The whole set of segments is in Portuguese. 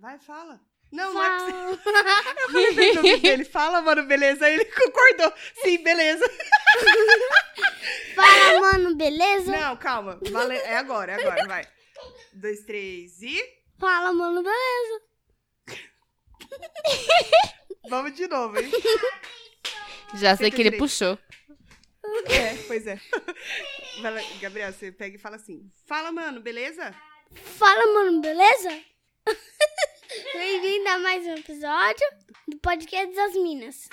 Vai, fala. Não, não é que você... Eu falei bem no ouvido dele, fala, mano, beleza? Aí ele concordou. Sim, beleza. Fala, mano, beleza? Não, calma. Vale... É agora, é agora, vai. Dois, três e... Fala, mano, beleza? Vamos de novo, hein? Já sei que ele puxou. É, pois é. Gabriel, você pega e fala assim. Fala, mano, beleza? Fala, mano, beleza? Bem-vindo a mais um episódio do Podcast das Minas.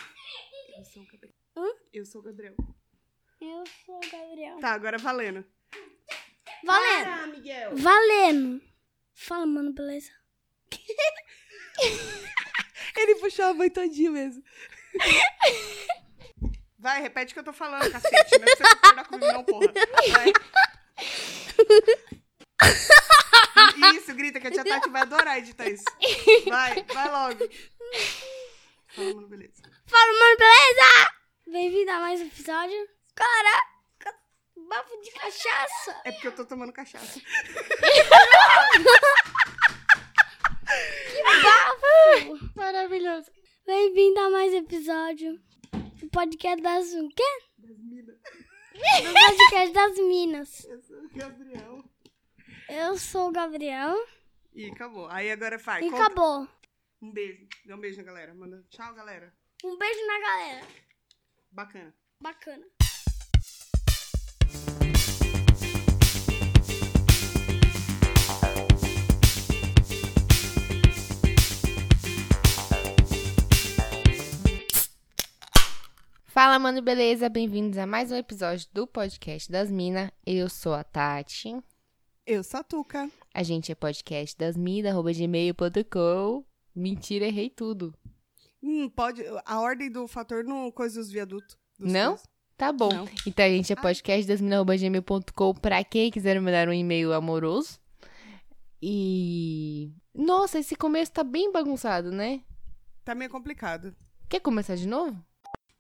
Eu sou o Gabriel. Eu sou o Gabriel. Eu sou o Gabriel. Tá, agora valendo. Valendo! Ah, Miguel. Valendo! Fala, mano, beleza? Ele puxou a mãe todinha mesmo. Vai, repete o que eu tô falando, cacete. Não é pra você concordar comigo, não, porra. Vai. Isso, grita que a tia Tati vai adorar editar isso. Vai, vai logo. Fala, mano, beleza. Fala, mano, beleza? Bem-vindo a mais um episódio. Caraca, bafo de cachaça. É porque eu tô tomando cachaça. Bafo. Maravilhoso. Bem-vindo a mais um episódio do Podcast das... O quê? Das minas. Do Podcast das Minas. Eu sou o Gabriel. Eu sou o Gabriel. E acabou. Aí agora faz. E conta- acabou. Um beijo. Dá um beijo na galera. Manda tchau, galera. Um beijo na galera. Bacana. Bacana. Fala, mano, beleza? Bem-vindos a mais um episódio do podcast das Minas. Eu sou a Tati. Eu sou a Tuca. A gente é podcast das gmail.com. Mentira, errei tudo. Hum, pode. A ordem do fator não coisa dos viadutos. Não? coisas. Tá bom. Não. Então a gente é podcast das gmail.com pra quem quiser mandar um e-mail amoroso. E. Nossa, esse começo tá bem bagunçado, né? Tá meio complicado. Quer começar de novo?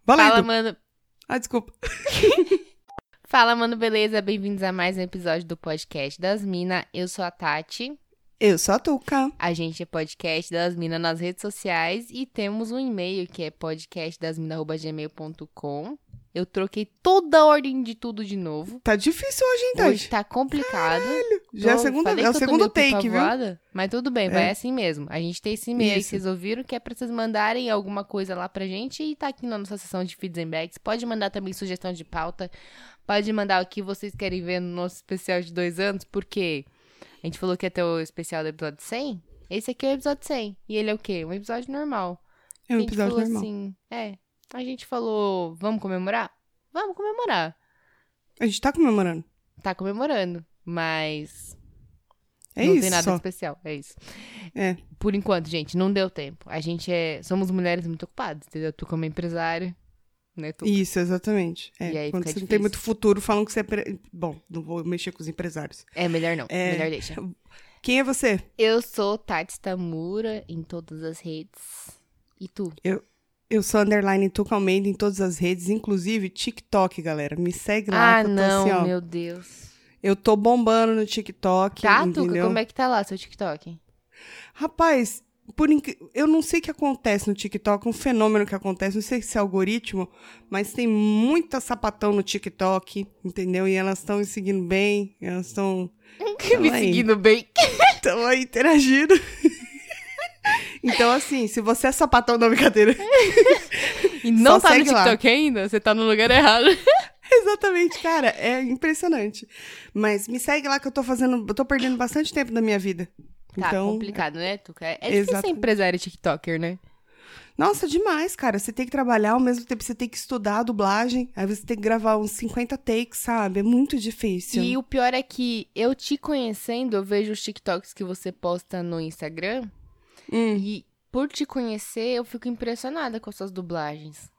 Valendo. Fala, mano. Ah, desculpa. Fala, mano, beleza? Bem-vindos a mais um episódio do podcast das Minas. Eu sou a Tati. Eu sou a Tuca. A gente é podcast das Minas nas redes sociais e temos um e-mail que é podcastdasminas.gmail.com. Eu troquei toda a ordem de tudo de novo. Tá difícil hoje, hein, Hoje Tati? tá complicado. Já é, Tô- segunda, falei é o segundo take, viu? pavoada, Mas tudo bem, vai É. assim mesmo. A gente tem esse e-mail aí que vocês ouviram, que é pra vocês mandarem alguma coisa lá pra gente e tá aqui na nossa seção de feeds and bags. Pode mandar também sugestão de pauta. Pode mandar o que vocês querem ver no nosso especial de dois anos, porque a gente falou que ia ter o especial do episódio 100. Esse aqui é o episódio 100. E ele é o quê? Um episódio normal. É um episódio falou normal. assim, é. A gente falou, vamos comemorar? Vamos comemorar. A gente tá comemorando. Tá comemorando, mas É não isso. tem nada só. especial, é isso. É. Por enquanto, gente, não deu tempo. A gente é. Somos mulheres muito ocupadas, entendeu? Tu como empresária, né? Tu... Isso, exatamente. É. E aí Quando você não tem difícil. muito futuro, falam que você é. pre- Bom, não vou mexer com os empresários. É melhor não. É. Melhor deixa. Quem é você? Eu sou Tati Tamura em todas as redes. E tu? Eu sou underline Tuca Almeida em todas as redes, inclusive TikTok, galera. Me segue lá ah, que eu tô não, assim, ó. meu Deus. Eu tô bombando no TikTok, Tá, entendeu? Tuca? Como é que tá lá seu TikTok? Rapaz, por inc... eu não sei o que acontece no TikTok, um fenômeno que acontece, não sei se é algoritmo, mas tem muita sapatão no TikTok, entendeu? E elas estão me seguindo bem, elas estão Me aí. seguindo bem. estão aí interagindo. então, assim, se você é sapatão da brincadeira. E não tá no segue lá. TikTok ainda? Você tá no lugar errado. Exatamente, cara, é impressionante. Mas me segue lá que eu tô fazendo, eu tô perdendo bastante tempo da minha vida. Tá então, complicado, né, Tuca? É difícil ser Exatamente. empresário TikToker, né? Nossa, demais, cara. Você tem que trabalhar, ao mesmo tempo você tem que estudar a dublagem, aí você tem que gravar uns 50 takes, sabe? É muito difícil. E o pior é que eu te conhecendo, eu vejo os TikToks que você posta no Instagram. Hum. E por te conhecer, eu fico impressionada com as suas dublagens.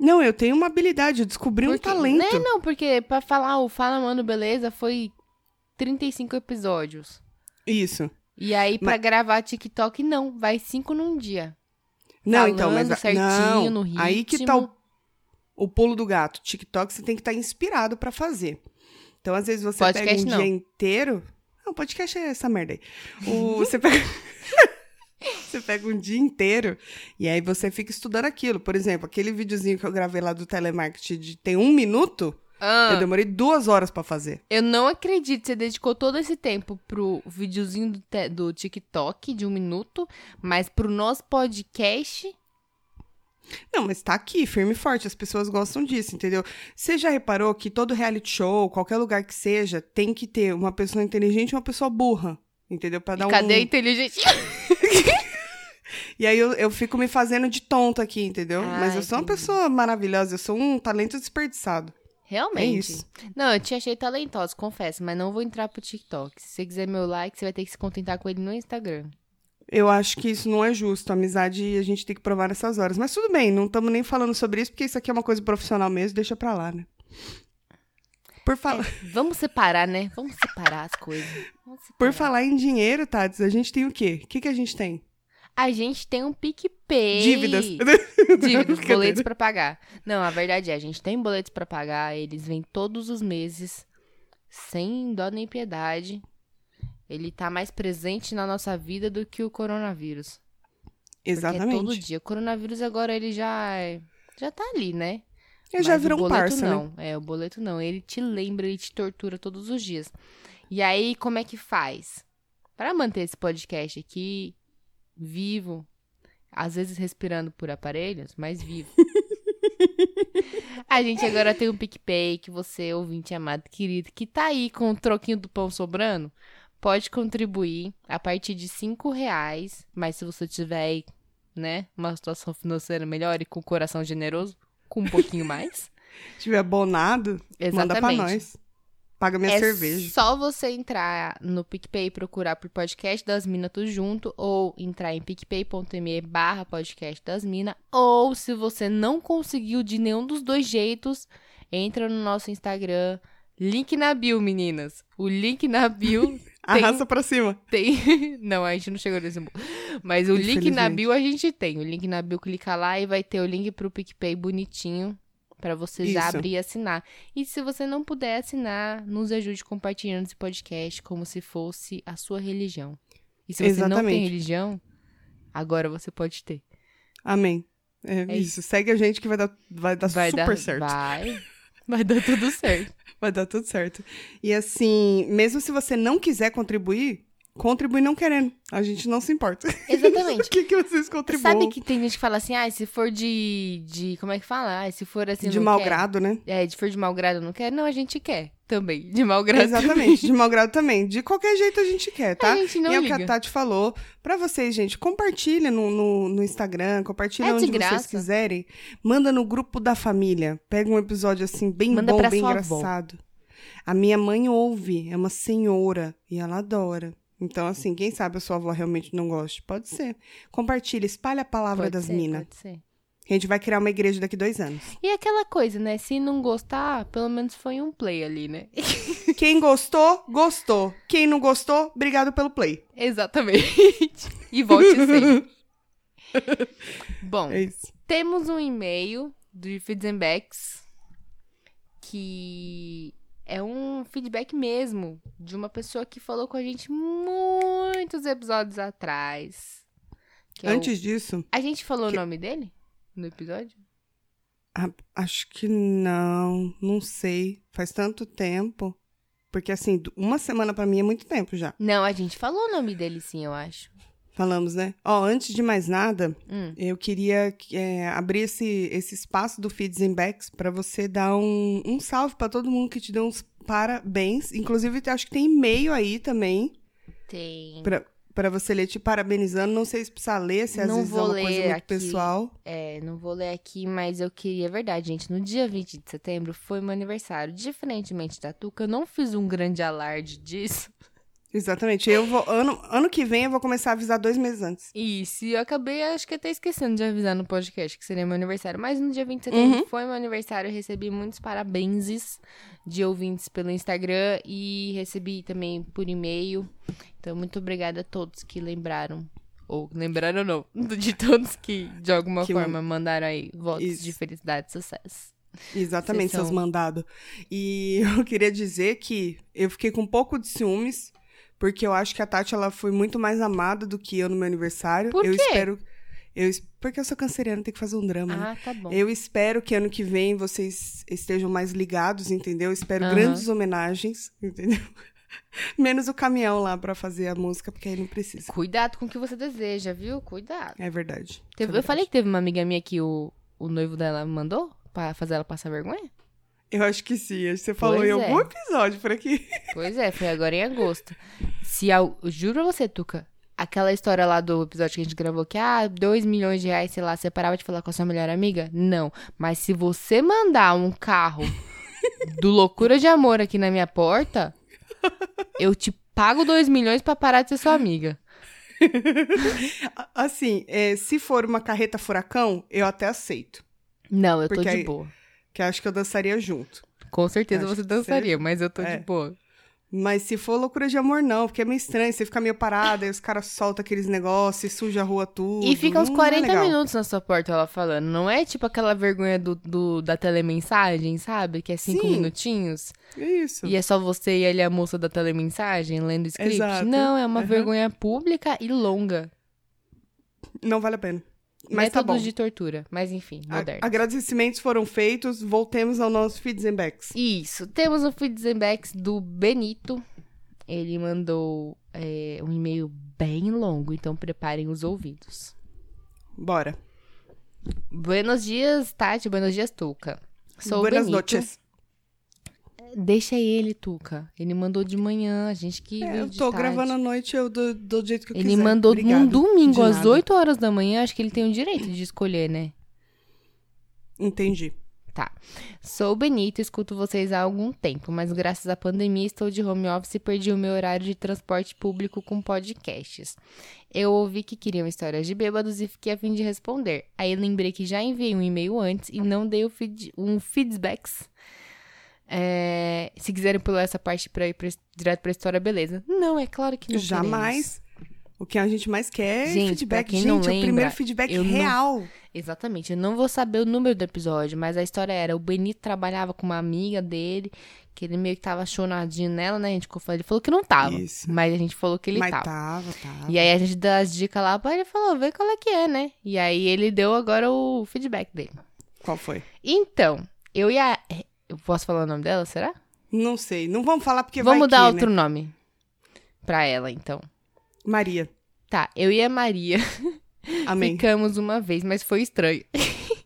Não, eu tenho uma habilidade, eu descobri um Porque- talento. Né, não, porque pra falar o Fala Mano Beleza foi 35 episódios. Isso. E aí, pra gravar TikTok, não. Vai cinco num dia. Não, então, mas Falando certinho, não, no ritmo. aí que tá o, o pulo do gato. TikTok você tem que estar inspirado pra fazer. Então, às vezes você pega Podcast, um não. dia inteiro. Não, podcast é essa merda aí. O, você pega Você pega um dia inteiro e aí você fica estudando aquilo. Por exemplo, aquele videozinho que eu gravei lá do telemarketing de tem um minuto, Ah, eu demorei duas horas pra fazer. eu não acredito que você dedicou todo esse tempo pro videozinho do, te- do TikTok de um minuto, mas pro nosso podcast. Não, mas tá aqui, firme e forte. As pessoas gostam disso, entendeu? Você já reparou que todo reality show, qualquer lugar que seja, tem que ter uma pessoa inteligente e uma pessoa burra. Entendeu? Pra dar Cadê a um. inteligência? E aí eu, eu fico me fazendo de tonta aqui, entendeu? Ah, mas eu sou uma pessoa maravilhosa, eu sou um talento desperdiçado. Realmente. É isso. Não, eu te achei talentosa, confesso, mas não vou entrar pro TikTok. Se você quiser meu like, você vai ter que se contentar com ele no Instagram. Eu acho que isso não é justo. Amizade a gente tem que provar nessas horas. Mas tudo bem, não estamos nem falando sobre isso, porque isso aqui é uma coisa profissional mesmo, deixa pra lá, né? Por, fa- Vamos separar, né? Vamos separar as coisas. Vamos Por separar. falar em dinheiro, Tats, a gente tem o quê? O que, que a gente tem? A gente tem um Dívidas. Dívidas, boletos pra pagar. Não, a verdade é, a gente tem boletos pra pagar, eles vêm todos os meses, sem dó nem piedade. Ele tá mais presente na nossa vida do que o coronavírus. Porque é todo Exatamente. dia. O coronavírus agora ele já já tá ali, né? Ele já Mas virou o um parça, né? não. É, o boleto não. Ele te lembra, ele te tortura todos os dias. E aí, como é que faz? Pra manter esse podcast aqui vivo, às vezes respirando por aparelhos, mas vivo. A gente agora tem um PicPay que você, ouvinte amado, querido, que tá aí com o troquinho do pão sobrando, pode contribuir a partir de cinco reais, mas se você tiver aí, né, uma situação financeira melhor e com o coração generoso, com um pouquinho mais. Se tiver abonado, manda pra Exatamente. nós. Paga minha é cerveja. só você entrar no PicPay e procurar por podcast das Minas tudo junto, ou entrar em picpay.me barra podcast das Minas, ou se você não conseguiu de nenhum dos dois jeitos, entra no nosso Instagram, link na bio, meninas. O link na bio Arrasta pra cima. tem... não, a gente não chegou nesse... mo- Mas o link na bio a gente tem. O link na bio, clica lá e vai ter o link pro PicPay bonitinho. Pra você já Isso. abrir e assinar. E se você não puder assinar, nos ajude compartilhando esse podcast como se fosse a sua religião. E se você não tem Exatamente. religião, agora você pode ter. Amém. É, É isso. Segue a gente que vai dar, vai dar Vai super dar, certo. Vai. Vai dar tudo certo. Vai dar tudo certo. E assim, mesmo se você não quiser contribuir, contribui não querendo. A gente não se importa. Exatamente. O que, que vocês contribuem? Sabe que tem gente que fala assim, ah, se for de. de como é que fala? Ah, se for assim. De mau grado, né? É, de for de mau grado não quer? Não, a gente quer também. De mau grado. Exatamente, de mau grado também. De qualquer jeito a gente quer, tá? A gente não e é o que a Tati falou. Pra vocês, gente, compartilha no, no, no Instagram, compartilha É de onde vocês graça. quiserem. Manda no grupo da família. Pega um episódio assim, bem Manda bom, bem sua avó. engraçado. A minha mãe ouve, é uma senhora, e ela adora. Então, assim, quem sabe a sua avó realmente não goste? Pode ser. Compartilha, espalha a palavra Pode das minas. Pode ser. A gente vai criar uma igreja daqui dois anos. E aquela coisa, né? Se não gostar, pelo menos foi um play ali, né? Quem gostou, gostou. Quem não gostou, obrigado pelo play. Exatamente. e volte sempre. Bom, É temos um e-mail do Feedbacks que é um feedback mesmo de uma pessoa que falou com a gente muitos episódios atrás. que é o- Antes disso, A gente falou que- o nome dele no episódio? Ah, acho que não, não sei. Faz tanto tempo. Porque, assim, uma semana pra mim é muito tempo já. Não, a gente falou o nome dele sim, eu acho. Falamos, né? Ó, antes de mais nada, Hum. eu queria é, abrir esse, esse espaço do Feeds and Backs pra você dar um, um salve pra todo mundo que te deu uns parabéns. Inclusive, acho que tem e-mail aí também Tem. pra, pra você ler te parabenizando. Não sei se precisa ler, se às Não vezes é vou uma coisa ler muito aqui. pessoal. É, não vou ler aqui, mas eu queria. É verdade, gente. No dia 20 de setembro foi meu aniversário. Diferentemente da Tuca, eu não fiz um grande alarde disso. Exatamente. Eu vou. Ano, ano que vem eu vou começar a avisar dois meses antes. Isso, eu acabei, acho que até esquecendo de avisar no podcast que seria meu aniversário. Mas no dia 20 de setembro Uhum. foi meu aniversário. Eu recebi muitos parabenses de ouvintes pelo Instagram e recebi também por e-mail. Então, muito obrigada a todos que lembraram. Ou lembraram ou não, de todos que de alguma Que forma mandaram aí votos Isso. de felicidade e sucesso. Exatamente, Vocês seus são- mandados. E eu queria dizer que eu fiquei com um pouco de ciúmes, Porque eu acho que a Tati ela foi muito mais amada do que eu no meu aniversário. Por eu quê? espero. Eu, porque eu sou canceriana, tem que fazer um drama, né? Ah, tá bom. Eu espero que ano que vem vocês estejam mais ligados, entendeu? Eu espero Aham. grandes homenagens, entendeu? Menos o caminhão lá pra fazer a música, porque aí não precisa. Cuidado com o que você deseja, viu? Cuidado. É verdade. Teve- é eu falei que teve uma amiga minha que o, o noivo dela mandou pra fazer ela passar vergonha? Eu acho que sim. Acho que você falou Pois em é. algum episódio por aqui. Pois é, foi agora em agosto. Se eu juro pra você, Tuca, aquela história lá do episódio que a gente gravou que, ah, 2 milhões de reais, sei lá, você parava de falar com a sua melhor amiga? Não. Mas se você mandar um carro do Loucura de Amor aqui na minha porta, eu te pago 2 milhões pra parar de ser sua amiga. Assim, é, se for uma carreta furacão, eu até aceito. Não, eu tô de aí- boa. Que acho que eu dançaria junto. Com certeza Acho você dançaria, mas eu tô É. de boa. Mas se for loucura de amor, não, porque é meio estranho. Você fica meio parada, aí os caras soltam aqueles negócios, e suja a rua tudo. E fica uns Não é 40 legal. minutos na sua porta ela falando. Não é tipo aquela vergonha do, do- da telemensagem, sabe? Que é cinco Sim. minutinhos. Isso. E é só você e ele a moça da telemensagem lendo o script. Exato. Não, é uma Aham. vergonha pública e longa. Não vale a pena. Mas tá Métodos bom. de tortura. Mas enfim, moderno. agradecimentos foram feitos, voltemos ao nosso feeds and backs. Isso. Temos o feedbacks do Benito. Ele mandou é, um e-mail bem longo, então preparem os ouvidos. Bora. Buenos dias, Tati. Buenos dias, Tuca. Sou o Buenas Benito. noches. Deixa ele, Tuca. Ele mandou de manhã, a gente que É, eu tô tarde. gravando à noite, eu dou do jeito que eu Ele quiser. mandou Obrigado. num domingo, às nada. 8 horas da manhã. Acho que ele tem o direito de escolher, né? Entendi. Tá. Sou Benito, escuto vocês há algum tempo, mas graças à pandemia estou de home office e perdi o meu horário de transporte público com podcasts. Eu ouvi que queriam histórias de bêbados e fiquei a fim de responder. Aí lembrei que já enviei um e-mail antes e não dei feed, um feedbacks. É, se quiserem pular essa parte pra ir pra- direto pra história, beleza. Não, é claro que não queremos. Jamais. O que a gente mais quer é Gente, feedback. pra quem gente, não é o lembra, primeiro feedback eu não- real. Exatamente. Eu não vou saber o número do episódio, mas a história era: o Benito trabalhava com uma amiga dele, que ele meio que tava chonadinho nela, né? A gente falou, ele falou que não tava. Isso. Mas a gente falou que ele Mas tava. tava, tava. E aí a gente deu as dicas lá pra ele falou, vê qual é que é, né? E aí ele deu agora o feedback dele. Qual foi? Então, eu ia. Eu posso falar o nome dela, será? Não sei. Não vamos falar porque Vamos vai dar que, outro né? nome pra ela, então. Maria. Tá, eu e a Maria Amém. ficamos uma vez, mas foi estranho.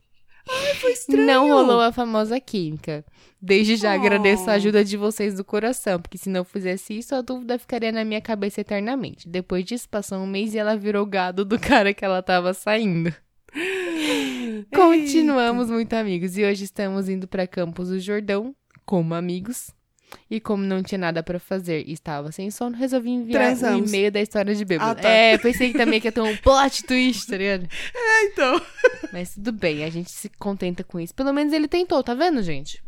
Foi estranho. Não rolou a famosa química. Desde já Oh. agradeço a ajuda de vocês do coração, porque se não fizesse isso, a dúvida ficaria na minha cabeça eternamente. Depois disso, passou um mês e ela virou gado do cara que ela tava saindo. Continuamos muito amigos e hoje estamos indo para Campos do Jordão como amigos. E como não tinha nada pra fazer e estava sem sono, resolvi enviar um e-mail da história de bêbado. Ah, tá. É, pensei que também que ia ter um plot twist, tá ligado? É, então. Mas tudo bem, a gente se contenta com isso. Pelo menos ele tentou, tá vendo, gente?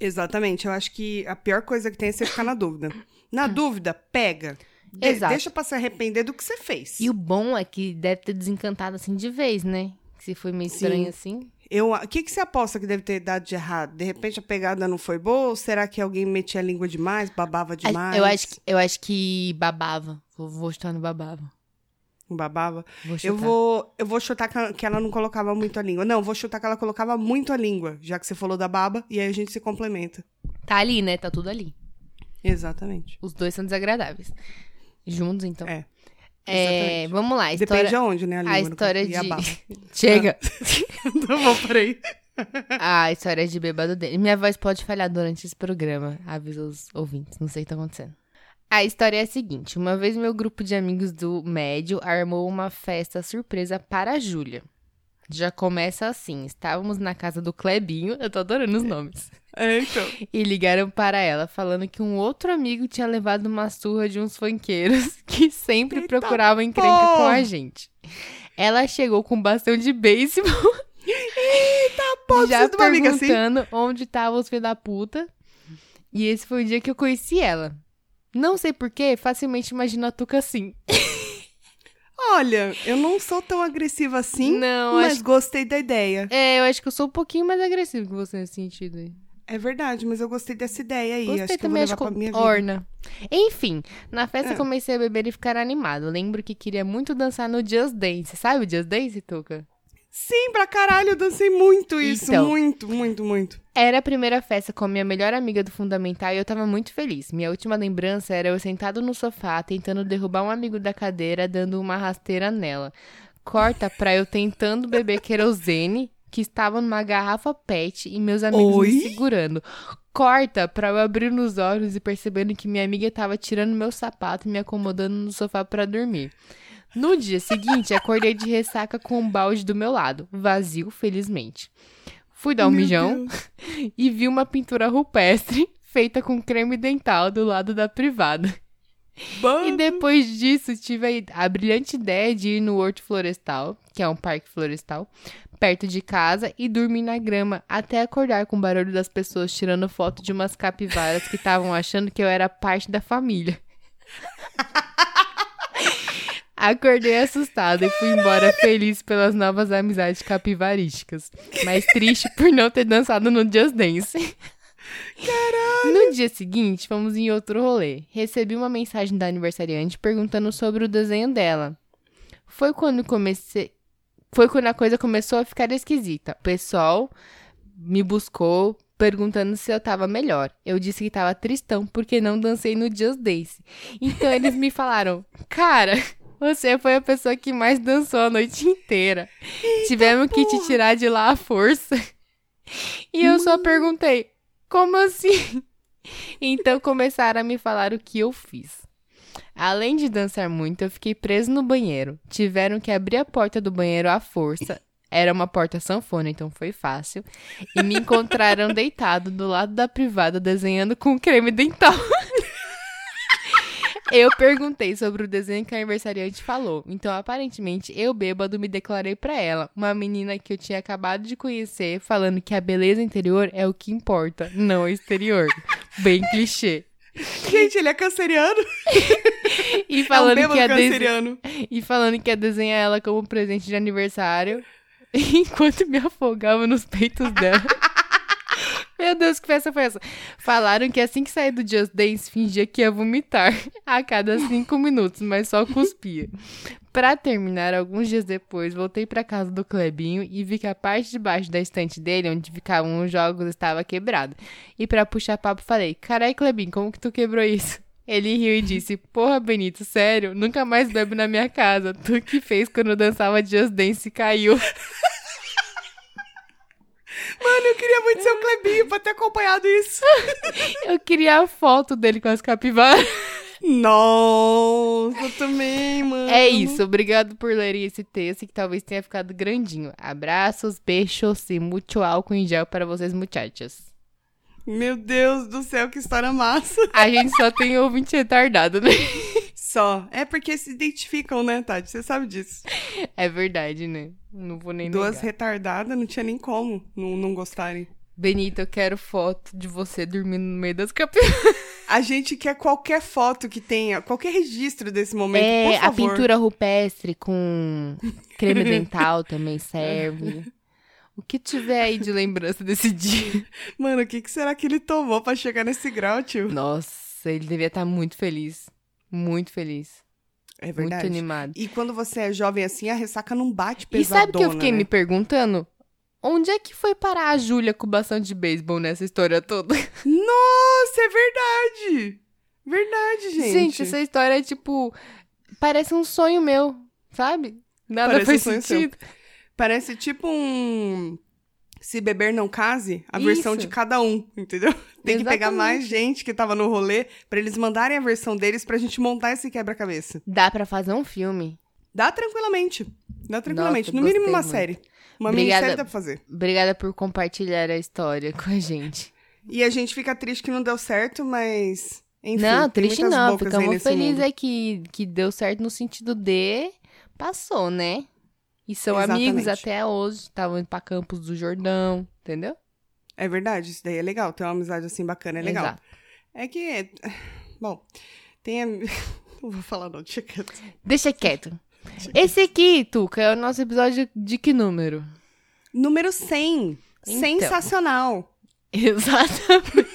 Exatamente. Eu acho que a pior coisa que tem é você ficar na dúvida. Na dúvida, pega. De- Exato. Deixa pra se arrepender do que você fez. E o bom é que deve ter desencantado assim de vez, né? Se foi meio Sim. estranho assim. Eu, o que, que você aposta que deve ter dado de errado? De repente a pegada não foi boa? Ou será que alguém metia a língua demais, babava demais? Eu acho, que, eu acho que babava. Vou, vou chutar no babava. Babava. Vou. Eu vou, eu vou chutar que ela- que ela não colocava muito a língua. Não, vou chutar que ela colocava muito a língua, já que você falou da baba, e aí a gente se complementa. Tá ali, né? Tá tudo ali. Exatamente. Os dois são desagradáveis. Juntos, então. É. É, vamos lá. a Depende História... de onde, né? A, língua, A história de. E a. Chega! tá bom, peraí. a história de bêbado dele. Minha voz pode falhar durante esse programa. Avisa os ouvintes. Não sei o que tá acontecendo. A história é a seguinte: uma vez meu grupo de amigos do médio armou uma festa surpresa para a Júlia. Já começa assim: estávamos na casa do Clebinho, eu tô adorando os nomes. É, então. E ligaram para ela, falando que um outro amigo tinha levado uma surra de uns funkeiros que sempre Eita procuravam encrenca pô! com a gente. Ela chegou com um bastão de beisebol, Eita, pô, já assim. perguntando onde estavam os filhos da puta. E esse foi o dia que eu conheci ela. Não sei porquê, facilmente imagino a Tuca assim. Olha, eu não sou tão agressiva assim, Não, mas acho- gostei da ideia. É, eu acho que eu sou um pouquinho mais agressivo que você nesse sentido aí. É verdade, mas eu gostei dessa ideia aí. Gostei acho que eu vou também, levar acho que pra minha vida. orna. Enfim, na festa É. comecei a beber e ficar animado. Lembro que queria muito dançar no Just Dance. Sabe o Just Dance, Tuca? Sim, pra caralho, eu dancei muito isso. Então. Muito, muito, muito. Era a primeira festa com a minha melhor amiga do Fundamental e eu tava muito feliz. Minha última lembrança era eu sentado no sofá, tentando derrubar um amigo da cadeira, dando uma rasteira nela. Corta pra eu tentando beber querosene, que estava numa garrafa pet, e meus amigos Oi? me segurando. Corta pra eu abrir nos olhos e percebendo que minha amiga tava tirando meu sapato e me acomodando no sofá pra dormir. No dia seguinte, acordei de ressaca com um balde do meu lado, vazio, felizmente. Fui dar um Meu mijão Deus. e vi uma pintura rupestre feita com creme dental do lado da privada. Bom, E depois disso, tive a, a brilhante ideia de ir no Horto Florestal, que é um parque florestal, perto de casa, e dormir na grama, até acordar com o barulho das pessoas tirando foto de umas capivaras que estavam achando que eu era parte da família. Acordei assustada e fui embora feliz pelas novas amizades capivarísticas, mas triste por não ter dançado no Just Dance. No dia seguinte, fomos em outro rolê. Recebi uma mensagem da aniversariante perguntando sobre o desenho dela. Foi quando comecei. Foi quando a coisa começou a ficar esquisita. O pessoal me buscou perguntando se eu tava melhor. Eu disse que tava tristão porque não dancei no Just Dance. Então eles me falaram: Cara, você foi a pessoa que mais dançou a noite inteira. Tivemos que te tirar de lá à força. E eu só perguntei: Como assim? Então começaram a me falar o que eu fiz. Além de dançar muito, eu fiquei preso no banheiro. Tiveram que abrir a porta do banheiro à força. Era uma porta sanfona, então foi fácil. E me encontraram deitado do lado da privada desenhando com creme dental. Eu perguntei sobre o desenho que a aniversariante falou. Então, aparentemente, eu bêbado me declarei pra ela, uma menina que eu tinha acabado de conhecer, falando que a beleza interior é o que importa, não o exterior. Bem clichê. Gente, ele é canceriano. E É um falando que ia dese- canceriano. e falando que ia desenhar ela como presente de aniversário, enquanto me afogava nos peitos dela. Meu Deus, que festa foi essa? Falaram que assim que saí do Just Dance, fingia que ia vomitar a cada cinco minutos, mas só cuspia. Pra terminar, alguns dias depois, voltei pra casa do Clebinho e vi que a parte de baixo da estante dele, onde ficavam os jogos, estava quebrada. E pra puxar papo, falei: Carai, Clebinho, como que tu quebrou isso? Ele riu e disse: Porra, Benito, sério? Nunca mais bebe na minha casa. Tu que fez quando eu dançava Just Dance e caiu. Mano, eu queria muito ser o Clebinho pra ter acompanhado isso. Eu queria a foto dele com as capivaras. Nossa, eu também, mano. É isso, obrigado por lerem esse texto que talvez tenha ficado grandinho. Abraços, beijos e muito álcool em gel para vocês, muchachas. Meu Deus do céu, que história massa. A gente só tem ouvinte retardado, né? Só. É porque se identificam, né, Tati? Você sabe disso. É verdade, né? Não vou nem Duas negar. retardadas, não tinha nem como não, não gostarem. Benito, eu quero foto de você dormindo no meio das capivaras. A gente quer qualquer foto que tenha, qualquer registro desse momento, É, por a pintura rupestre com creme dental também serve. O que tiver aí de lembrança desse dia. Mano, o que, que será que ele tomou pra chegar nesse grau, tio? Nossa, ele devia estar muito feliz. Muito feliz. É Muito verdade. animado. E quando você é jovem assim, a ressaca não bate E pesadona, sabe que eu fiquei né? me perguntando? Onde é que foi parar a Júlia com o bastão de beisebol nessa história toda? Nossa, é verdade! Verdade, gente. Gente, essa história é tipo. Parece um sonho meu, sabe? Nada Parece faz um sonho seu. sentido. Parece tipo um... Se beber não case, a versão Isso. de cada um, entendeu? Tem que pegar Exatamente. mais gente que tava no rolê pra eles mandarem a versão deles pra gente montar esse quebra-cabeça. Dá pra fazer um filme. Dá tranquilamente. Dá tranquilamente. Nossa, no mínimo uma muito. série. Uma Obrigada. dá pra fazer. Obrigada por compartilhar a história com a gente. E a gente fica triste que não deu certo, mas. Enfim, não, triste não. Ficamos felizes é que, que deu certo no sentido de. Passou, né? E são Exatamente. amigos até hoje. Estavam indo pra Campos do Jordão, entendeu? É verdade, isso daí é legal. Ter uma amizade assim bacana é legal. Exato. É que. Bom, tem. Não vou falar, não, deixa quieto. Deixa quieto. Esse aqui, Tuca, é o nosso episódio de que número? Número 100. Então. Sensacional. Exatamente.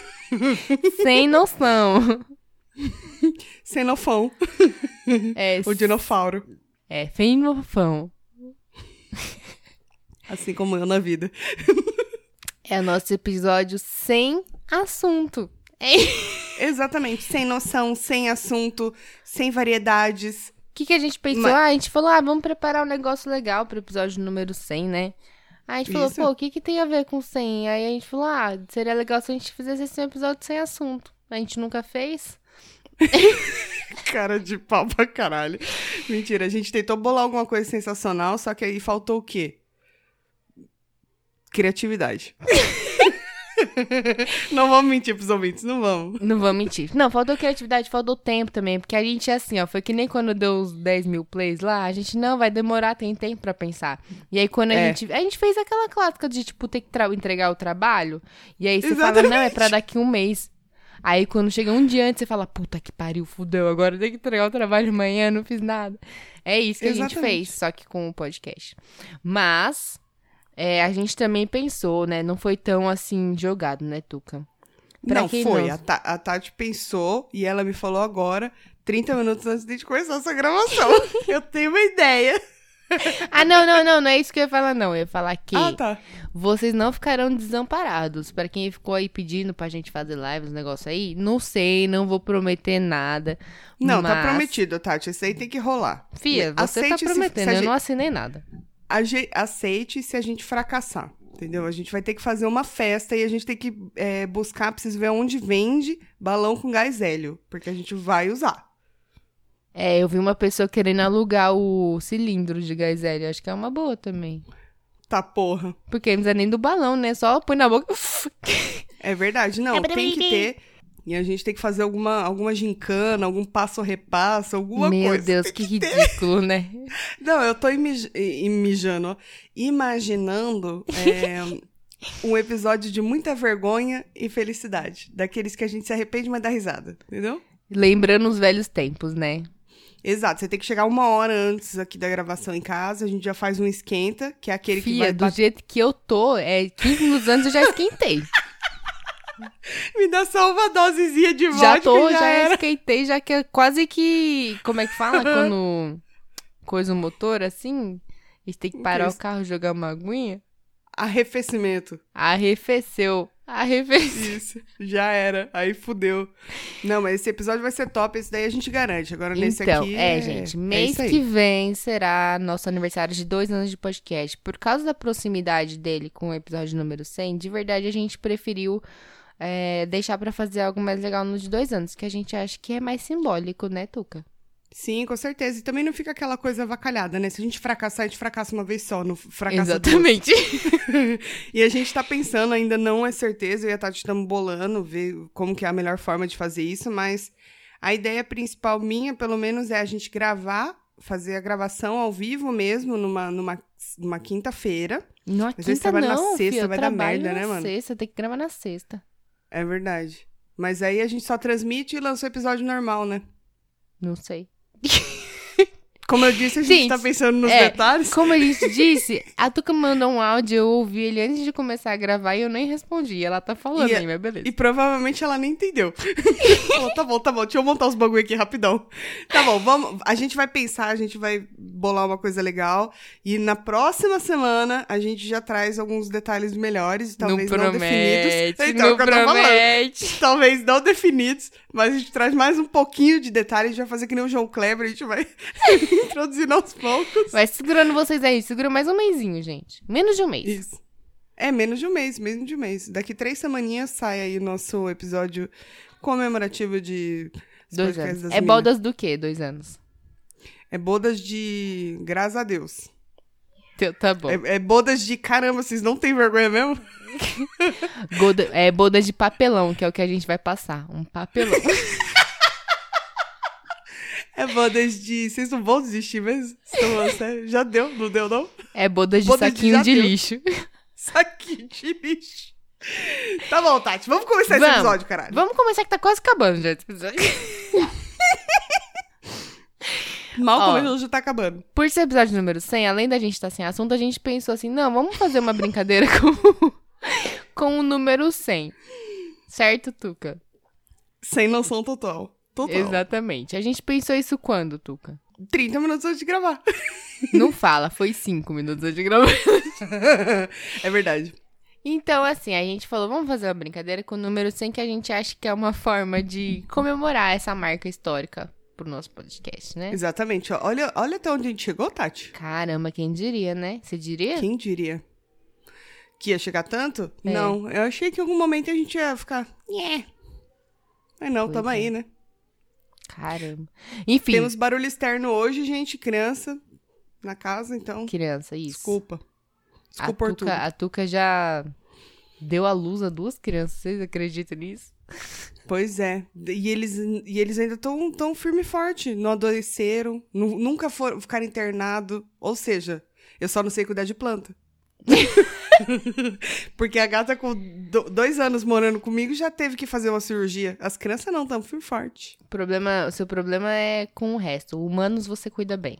Sem noção. Xenofão. É, O dinossauro. é fenofão. Assim como eu na vida. É o nosso episódio sem assunto. É. Exatamente. Sem noção, sem assunto, sem variedades. Que, que a gente pensou? Mas- Ah, a gente falou, ah, vamos preparar um negócio legal pro episódio número 100, né? Aí a gente falou, Isso. pô, o que, que tem a ver com 100? Aí a gente falou, ah, seria legal se a gente fizesse esse episódio sem assunto. A gente nunca fez. Cara de pau pra caralho. Mentira, a gente tentou bolar alguma coisa sensacional, só que aí faltou o quê? Criatividade. não vamos mentir pros ouvintes, não vamos. Não vou mentir. Não, faltou criatividade, faltou tempo também. Porque a gente é assim, ó. Foi que nem quando deu os 10 mil plays lá. A gente não vai demorar, tem tempo pra pensar. E aí quando a É. gente. A gente fez aquela clássica de, tipo, ter que entregar o trabalho. E aí você fala, Exatamente. não, é pra daqui um mês. Aí quando chega um dia antes, você fala, puta que pariu, fudeu. Agora tem que entregar o trabalho amanhã, não fiz nada. É isso que a gente Exatamente. fez, só que com o podcast. Mas. É, a gente também pensou, né? Não foi tão assim jogado, né, Tuca? Pra não, foi. não- A, Ta- a Tati pensou e ela me falou agora, 30 minutos antes de começar essa gravação. eu tenho uma ideia. Ah, não, não, não, não é isso que eu ia falar, não. Eu ia falar que Ah, tá. vocês não ficarão desamparados. Pra quem ficou aí pedindo pra gente fazer live, os negócios aí, não sei, não vou prometer nada. Não, tá mas- prometido, Tati. Esse aí tem que rolar. Fia, você Aceite tá se- prometendo, se eu gente- não assinei nada. Aceite se a gente fracassar. Entendeu? A gente vai ter que fazer uma festa e a gente tem que é, buscar, precisa ver onde vende balão com gás hélio. Porque a gente vai usar. É, eu vi uma pessoa querendo alugar o cilindro de gás hélio. Acho que é uma boa também. Tá, porra. Porque não precisa nem do balão, né? Só põe na boca. É verdade. Não, tem que ter. E a gente tem que fazer alguma, alguma gincana, algum passo-repasso, alguma Meu coisa. Deus, Tem que que ridículo, né? Não, eu tô imij- imijando, imaginando é, um episódio de muita vergonha e felicidade. Daqueles que a gente se arrepende, mas dá risada. Entendeu? Lembrando os velhos tempos, né? Exato, você tem que chegar uma hora antes aqui da gravação em casa, a gente já faz um esquenta, que é aquele que Fia, vai do jeito que eu tô, é 15 minutos antes eu já esquentei. Me dá só uma dosezinha de vodka já tô, e já, já era. esquentei, já que é quase que. Como é que fala? Quando coisa o motor assim? A gente tem que parar o carro e jogar uma aguinha. Arrefecimento. Arrefeceu. Arrefeceu. Isso, já era. Aí fudeu. Não, mas esse episódio vai ser top, esse daí a gente garante. Agora nesse Então, aqui. é, gente, mês aí. que vem será nosso aniversário de dois anos de podcast. Por causa da proximidade dele com o episódio número 100, de verdade a gente preferiu é, deixar pra fazer algo mais legal no de dois anos, que a gente acha que é mais simbólico, né, Tuca? Sim, com certeza. E também não fica aquela coisa avacalhada, né? Se a gente fracassar, a gente fracassa uma vez só, não fracassa. Exatamente. E a gente tá pensando, ainda não é certeza, eu e a Tati estamos bolando, ver como que é a melhor forma de fazer isso, mas a ideia principal minha, pelo menos, é a gente gravar, fazer a gravação ao vivo mesmo, numa, numa, numa quinta-feira. Numa quinta trabalho na não, sexta filho, vai dar merda, na né, mano? sexta, tem que gravar na sexta. É verdade. Mas aí a gente só transmite e lança o episódio normal, né? Não sei. Como eu disse, a gente, Gente, tá pensando nos é, detalhes. Como a gente disse, a Tuca mandou um áudio, eu ouvi ele antes de começar a gravar e eu nem respondi. Ela tá falando E é- aí, mas beleza. E provavelmente ela nem entendeu. Falou, tá bom, tá bom, deixa eu montar os bagulho aqui rapidão. Tá bom, vamos. A gente vai pensar, a gente vai bolar uma coisa legal. E na próxima semana a gente já traz alguns detalhes melhores, talvez não, definidos. Então, é não promete. Talvez não definidos, mas a gente traz mais um pouquinho de detalhes. A gente vai fazer que nem o João Kleber, a gente vai introduzindo aos poucos. Vai segurando vocês aí, segura mais um mêsinho, gente. Menos de um mês. Isso. É menos de um mês, menos de um mês. Daqui três semaninhas sai aí o nosso episódio comemorativo de Dois anos. É bodas do quê? Dois anos. É bodas de. Graças a Deus. Então, Tá bom. É, é bodas de caramba, vocês não têm vergonha mesmo? Goda- é bodas de papelão, que é o que a gente vai passar. Um papelão. É bodas de. Vocês não vão desistir mesmo? Vocês estão? Já deu, não deu, não? É bodas de Bodas de saquinho de, jadeu. lixo. Saquinho de lixo. Tá bom, Tati, vamos começar esse Vamos. episódio, caralho. Vamos começar que tá quase acabando já esse episódio. Mal Ó. começou, já tá acabando. Por ser episódio número 100, além da gente estar sem assunto, a gente pensou assim, não, vamos fazer uma brincadeira com, com o número 100. Certo, Tuca? Sem noção total. Total. Exatamente. A gente pensou isso quando, Tuca? 30 minutos antes de gravar. Não fala, foi 5 minutos antes de gravar. é verdade. Então, assim, a gente falou, vamos fazer uma brincadeira com o número 100, que a gente acha que é uma forma de comemorar essa marca histórica pro nosso podcast, né? Exatamente. Olha, olha até onde a gente chegou, Tati. Caramba, quem diria, né? Você diria? Quem diria? Que ia chegar tanto? É. Não, eu achei que em algum momento a gente ia ficar. Mas não, Pois tamo é. aí, né? Caramba. Enfim, Temos barulho externo hoje, gente, criança na casa, então. criança, isso. Desculpa. A Desculpa por tudo. Tuca, a Tuca já deu à luz a duas crianças, vocês acreditam nisso? Pois é. E eles, e eles ainda estão tão firme e forte. Não adoeceram, nu- nunca foram ficar internado. Ou seja, eu só não sei cuidar de planta. Porque a gata com do- dois anos morando comigo já teve que fazer uma cirurgia. As crianças não estão firme forte. O, problema, o seu problema é com o resto. Humanos você cuida bem.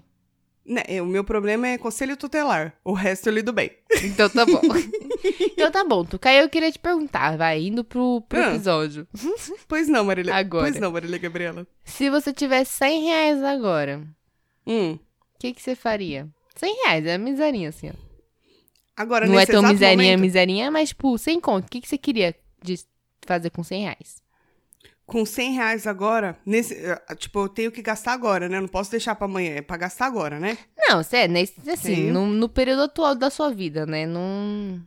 Né, o meu problema é conselho tutelar. O resto eu lido bem. Então tá bom. então tá bom, Tuca. Aí eu queria te perguntar, vai, indo pro, pro Ah. episódio. Pois não, Marília. Agora. Pois não, Marília Gabriela. Se você tivesse 100 reais agora, Hum. o que, que você faria? 100 reais, é miserinha assim, ó. Agora, Não é tão miserinha, momento, miserinha, mas tipo, sem conto. O que, que você queria de fazer com 100 reais? com 100 reais agora, nesse, eh, tipo, eu tenho que gastar agora, né? Não posso deixar pra amanhã, é pra gastar agora, né? Não, é nesse, assim, Sim. no, no período atual da sua vida, né? Num...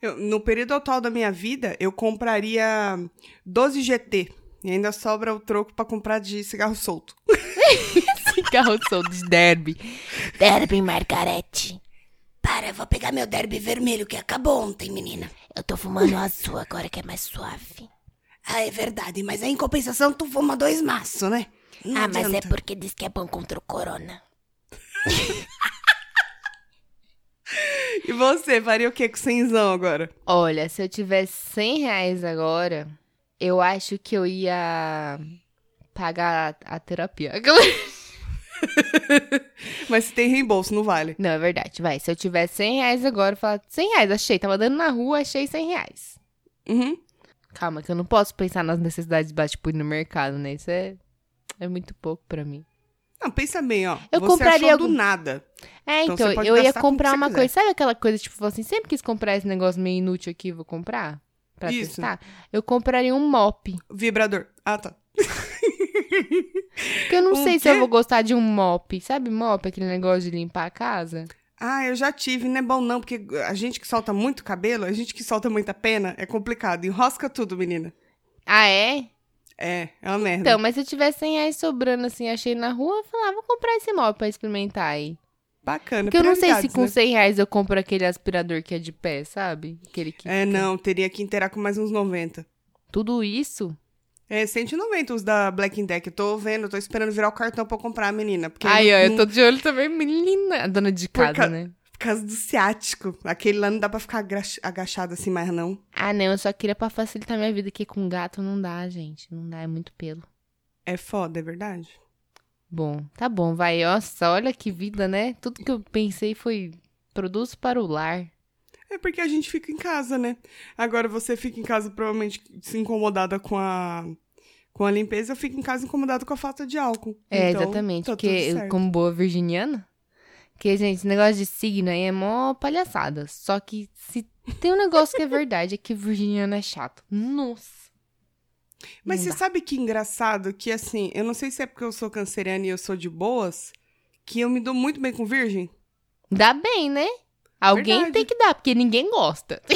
Eu- no período atual da minha vida, eu compraria 12 GT. E ainda sobra o troco pra comprar de cigarro solto. Cigarro solto de derby. Derby Margarete. Para, eu vou pegar meu derby vermelho que acabou ontem, menina. Eu tô fumando azul agora que é mais suave. Ah, é verdade, mas aí em compensação tu fuma dois maços, né? Não ah, mas é adianta. porque diz que é bom contra o corona. E você, faria o quê com cenzão agora? Olha, se eu tivesse 100 reais agora, eu acho que eu ia pagar a, a terapia. Mas se tem reembolso, não vale. Não, é verdade, vai. Se eu tivesse 100 reais agora, eu falar 100 reais, achei. Tava dando na rua, achei 100 reais. Uhum. Calma, que eu não posso pensar nas necessidades bate no mercado, né? Isso é, é muito pouco pra mim. Não, pensa bem, ó. Eu você compraria achou do algum- nada. É, Então então, eu ia comprar uma quiser. coisa. Sabe aquela coisa, tipo, assim, sempre quis comprar esse negócio meio inútil aqui, vou comprar? Pra Isso. testar? Eu compraria um mop. Vibrador. Ah, tá. Porque eu não Um sei se quê? eu vou gostar de um mop. Sabe mop, aquele negócio de limpar a casa? Ah, eu já tive, não é bom não, porque a gente que solta muito cabelo, a gente que solta muita pena, é complicado. Enrosca tudo, menina. Ah, é? É, é uma merda. Então, mas se eu tivesse 100 reais sobrando, assim, achei na rua, eu falava, vou comprar esse mop pra experimentar aí. Bacana. Porque eu não sei se com né? 100 reais eu compro aquele aspirador que é de pé, sabe? Aquele que... É, não, teria que inteirar com mais uns 90. Tudo isso? É, 190 os da Black Deck. Eu tô vendo, tô esperando virar o cartão pra eu comprar, menina. Porque Ai, não- eu não- tô de olho também, menina. A dona de casa, ca- né? Por causa do ciático. Aquele lá não dá pra ficar agachado assim mais, não. Ah, não, eu só queria pra facilitar minha vida, que com gato não dá, gente. Não dá, é muito pelo. É foda, é verdade. Bom, tá bom, vai. Nossa, olha que vida, né? Tudo que eu pensei foi produtos para o lar. É porque a gente fica em casa, né? Agora você fica em casa provavelmente se incomodada com a com a limpeza, eu fico em casa incomodada com a falta de álcool. É, Então, exatamente. tá porque como boa virginiana, que, gente, esse negócio de signo aí é mó palhaçada. Só que se tem um negócio que é verdade, é que virginiano é chato. Nossa. Mas Não você dá. sabe que engraçado que assim, eu não sei se é porque eu sou canceriana e eu sou de boas, que eu me dou muito bem com virgem. Dá bem, né? Alguém Verdade. tem que dar, porque ninguém gosta.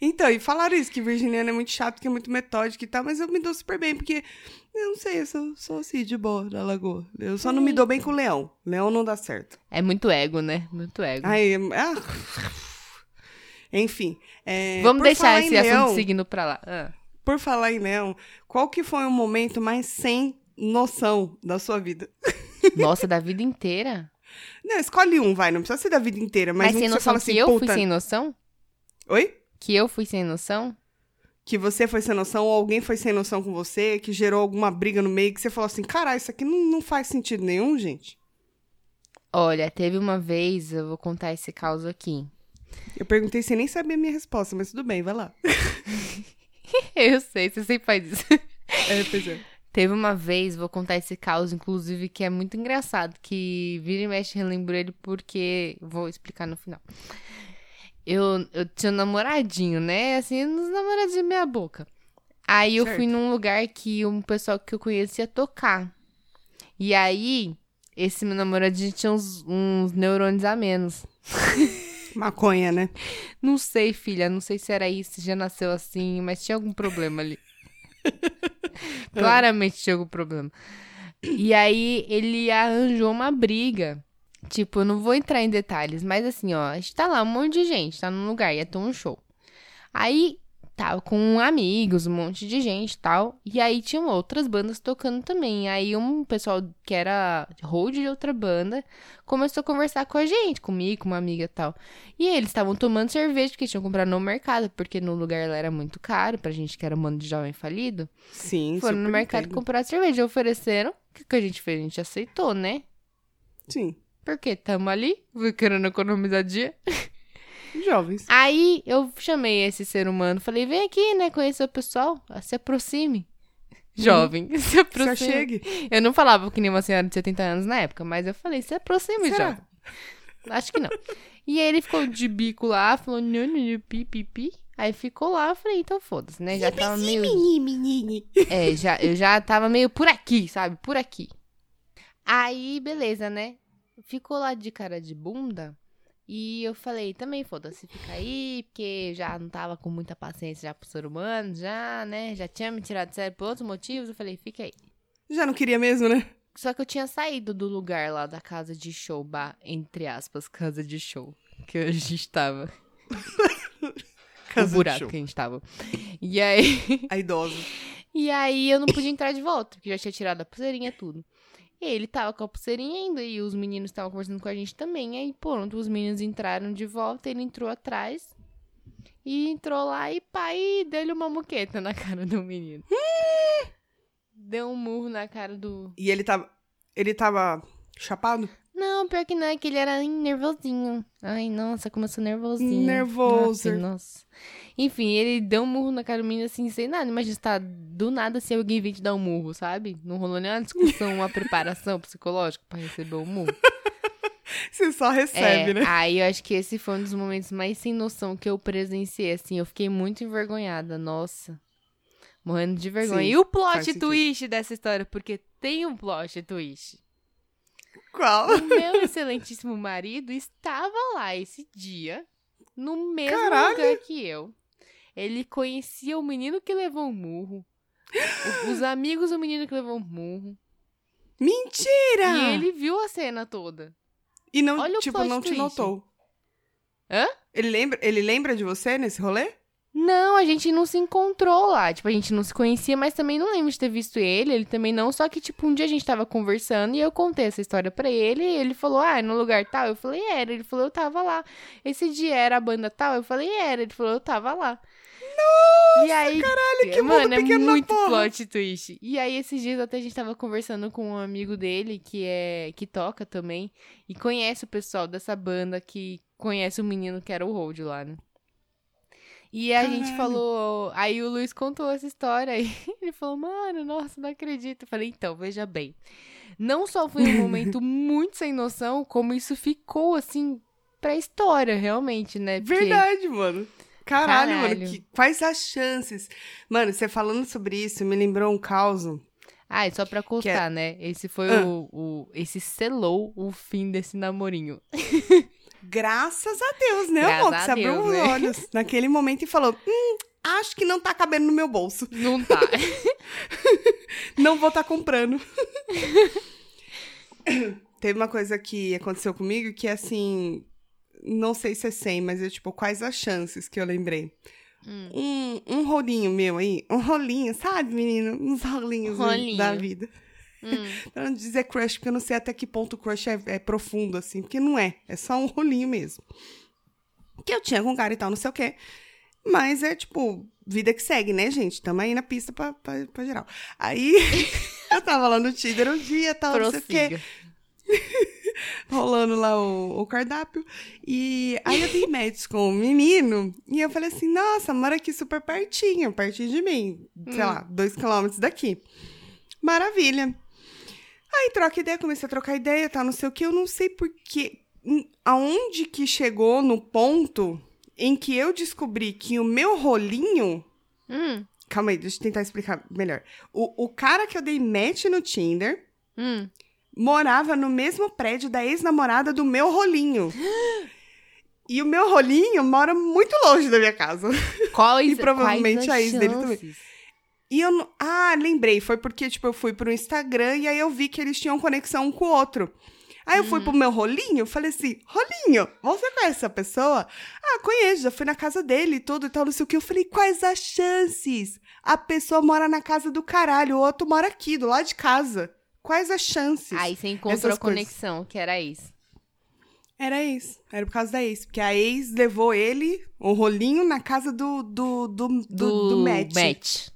Então, e falaram isso, que virginiana é muito chato, que é muito metódica e tal, mas eu me dou super bem, porque eu não sei, eu sou, sou assim, de boa, da lagoa. Eu só não me dou bem com o leão. Leão não dá certo. É muito ego, né? Muito ego. Ai, ah. Enfim. é, Vamos deixar esse em assunto leão, signo pra lá. Ah. Por falar em leão, qual que foi o momento mais sem noção da sua vida? Nossa, da vida inteira? Não, escolhe um, vai, não precisa ser da vida inteira, mas, Mas, um sem que noção que assim, eu puta... fui sem noção? Oi? Que eu fui sem noção? Que você foi sem noção, ou alguém foi sem noção com você, que gerou alguma briga no meio, que você falou assim, caralho, isso aqui não, não faz sentido nenhum, gente. Olha, teve uma vez, eu vou contar esse caos aqui. Eu perguntei sem nem saber a minha resposta, mas tudo bem, vai lá. Eu sei, você sempre faz isso. É, pois é. Teve uma vez, vou contar esse caos, inclusive, que é muito engraçado, que vira e mexe relembro ele porque vou explicar no final. Eu, eu tinha um namoradinho, né? Assim, uns namoradinhos meia boca. Aí eu Certo. fui num lugar que um pessoal que eu conhecia tocar. E aí, esse meu namoradinho tinha uns, uns neurônios a menos. Maconha, né? Não sei, filha, não sei se era isso, se já nasceu assim, mas tinha algum problema ali. Claramente tinha algum problema. E aí ele arranjou uma briga. Tipo, eu não vou entrar em detalhes, mas assim, ó, a gente tá lá, um monte de gente, tá num lugar, ia ter um show. Aí tava com amigos, um monte de gente e tal. E aí tinham outras bandas tocando também. Aí um pessoal que era hold de outra banda começou a conversar com a gente, comigo, com uma amiga e tal. E eles estavam tomando cerveja porque tinham comprado no mercado, porque no lugar lá era muito caro, pra gente que era um mano de jovem falido. Sim, Foram no mercado entendo. comprar cerveja, ofereceram. O que, que a gente fez? A gente aceitou, né? Sim, Porque tamo ali, querendo economizar dia. jovens. Aí eu chamei esse ser humano, falei, vem aqui, né, conhecer o pessoal, se aproxime. Jovem, se Se aproxime. achegue. Eu não falava que nem uma senhora de 70 anos na época, mas eu falei, se aproxime, Será? jovem. Acho que não. E aí ele ficou de bico lá, falou, não, não, pi, pi, pi. Aí ficou lá, eu falei, então foda-se, né? Já tava meio... É, já, eu já tava meio por aqui, sabe? Por aqui. Aí, beleza, né? Ficou lá de cara de bunda. E eu falei, também foda-se, fica aí, porque já não tava com muita paciência já pro ser humano, já, né? Já tinha me tirado de sério por outros motivos. Eu falei, fica aí. Já não queria mesmo, né? Só que eu tinha saído do lugar lá da casa de show, bar, entre aspas, casa de show. Que a gente tava. Casa o de buraco show. que a gente tava. E aí. A idosa. E aí eu não podia entrar de volta, porque já tinha tirado a pulseirinha tudo. E ele tava com a pulseirinha ainda, e os meninos estavam conversando com a gente também. Aí, pronto, os meninos entraram de volta, ele entrou atrás. E entrou lá e pai deu-lhe uma muqueta na cara do menino. Deu um murro na cara do. E ele tava. Ele tava chapado? Não, pior que não, é que ele era ai, nervosinho. Ai, nossa, sou nervosinho. Nervoso. Nossa, nossa. Enfim, ele deu um murro na menino assim, sem nada. Imagina se tá do nada se alguém vir te dar um murro, sabe? Não rolou nenhuma discussão, uma preparação psicológica pra receber um murro. Você só recebe, é, né? Aí eu acho que esse foi um dos momentos mais sem noção que eu presenciei, assim. Eu fiquei muito envergonhada, nossa. Morrendo de vergonha. Sim, e o plot sentido. twist dessa história? Porque tem um plot twist. Qual? O meu excelentíssimo marido estava lá esse dia, no mesmo Caralho! lugar que eu. Ele conhecia o menino que levou um murro. o- Os amigos do menino que levou um murro. Mentira! E ele viu a cena toda. E não, Olha o tipo, não te twist. notou. Hã? Ele lembra, ele lembra de você nesse rolê? Não, a gente não se encontrou lá. Tipo, a gente não se conhecia, mas também não lembro de ter visto ele. Ele também não. Só que, tipo, um dia a gente tava conversando e eu contei essa história pra ele. E ele falou, ah, é no lugar tal? Eu falei, era. Ele falou, eu tava lá. Esse dia era a banda tal? Eu falei, era. Ele falou, eu tava lá. Nossa, e aí, caralho, que mano, mundo é pequeno da muito plot twist. E aí, esses dias até a gente tava conversando com um amigo dele que é que toca também e conhece o pessoal dessa banda que conhece o menino que era o Hold lá, né? E a gente Caralho. falou, aí o Luiz contou essa história e ele falou, mano, nossa, não acredito. Eu falei, então, veja bem. Não só foi um momento muito sem noção, como isso ficou assim pra história, realmente, né? Porque- Verdade, mano. Caralho, Caralho. mano. Que, quais as chances? Mano, você falando sobre isso me lembrou um caos. Ah, e só pra constar, né? Esse foi Ah. o, o. Esse selou o fim desse namorinho. Graças a Deus, né, Graças amor? Que você abriu Deus, os né? olhos naquele momento e falou: Hum, acho que não tá cabendo no meu bolso. Não tá. Não vou estar comprando. Teve uma coisa que aconteceu comigo que, assim, não sei se é 100, mas é tipo, quais as chances que eu lembrei? Hum. Um, um rolinho meu aí, um rolinho, sabe, menino? Uns rolinhos Rolinho. da vida. Hum. Pra não dizer crush, porque eu não sei até que ponto o crush é, é profundo, assim, porque não é. É só um rolinho mesmo. Que eu tinha com cara e tal, não sei o quê. Mas é tipo, vida que segue, né, gente? Tamo aí na pista pra, pra, pra geral. Aí eu tava lá no Tinder um dia tal, não sei o quê. Rolando lá o, o cardápio. E aí eu dei match com o menino. E eu falei assim: nossa, mora aqui super pertinho, pertinho de mim. Sei lá, dois quilômetros daqui. Maravilha. Aí troca ideia, comecei a trocar ideia, tá, não sei o que. Eu não sei porquê. Aonde que chegou no ponto em que eu descobri que o meu rolinho. Hum, Calma aí, deixa eu tentar explicar melhor. O, o cara que eu dei match no Tinder hum. Morava no mesmo prédio da ex-namorada do meu rolinho. E o meu rolinho mora muito longe da minha casa. Quais, E provavelmente a ex dele também. E eu não... Ah, lembrei. Foi porque, tipo, eu fui pro Instagram e aí eu vi que eles tinham conexão um com o outro. Aí eu fui pro meu rolinho, falei assim, rolinho, você conhece essa pessoa? Ah, conheço, já fui na casa dele e tudo e tal, não sei o que. Eu falei, quais as chances? A pessoa mora na casa do caralho, o outro mora aqui, do lado de casa. Quais as chances? Aí você encontrou a coisas. conexão, que era isso. Era ex. Era por causa da ex. Porque a ex levou ele, o rolinho, na casa do, do, do, do, do Matt. match.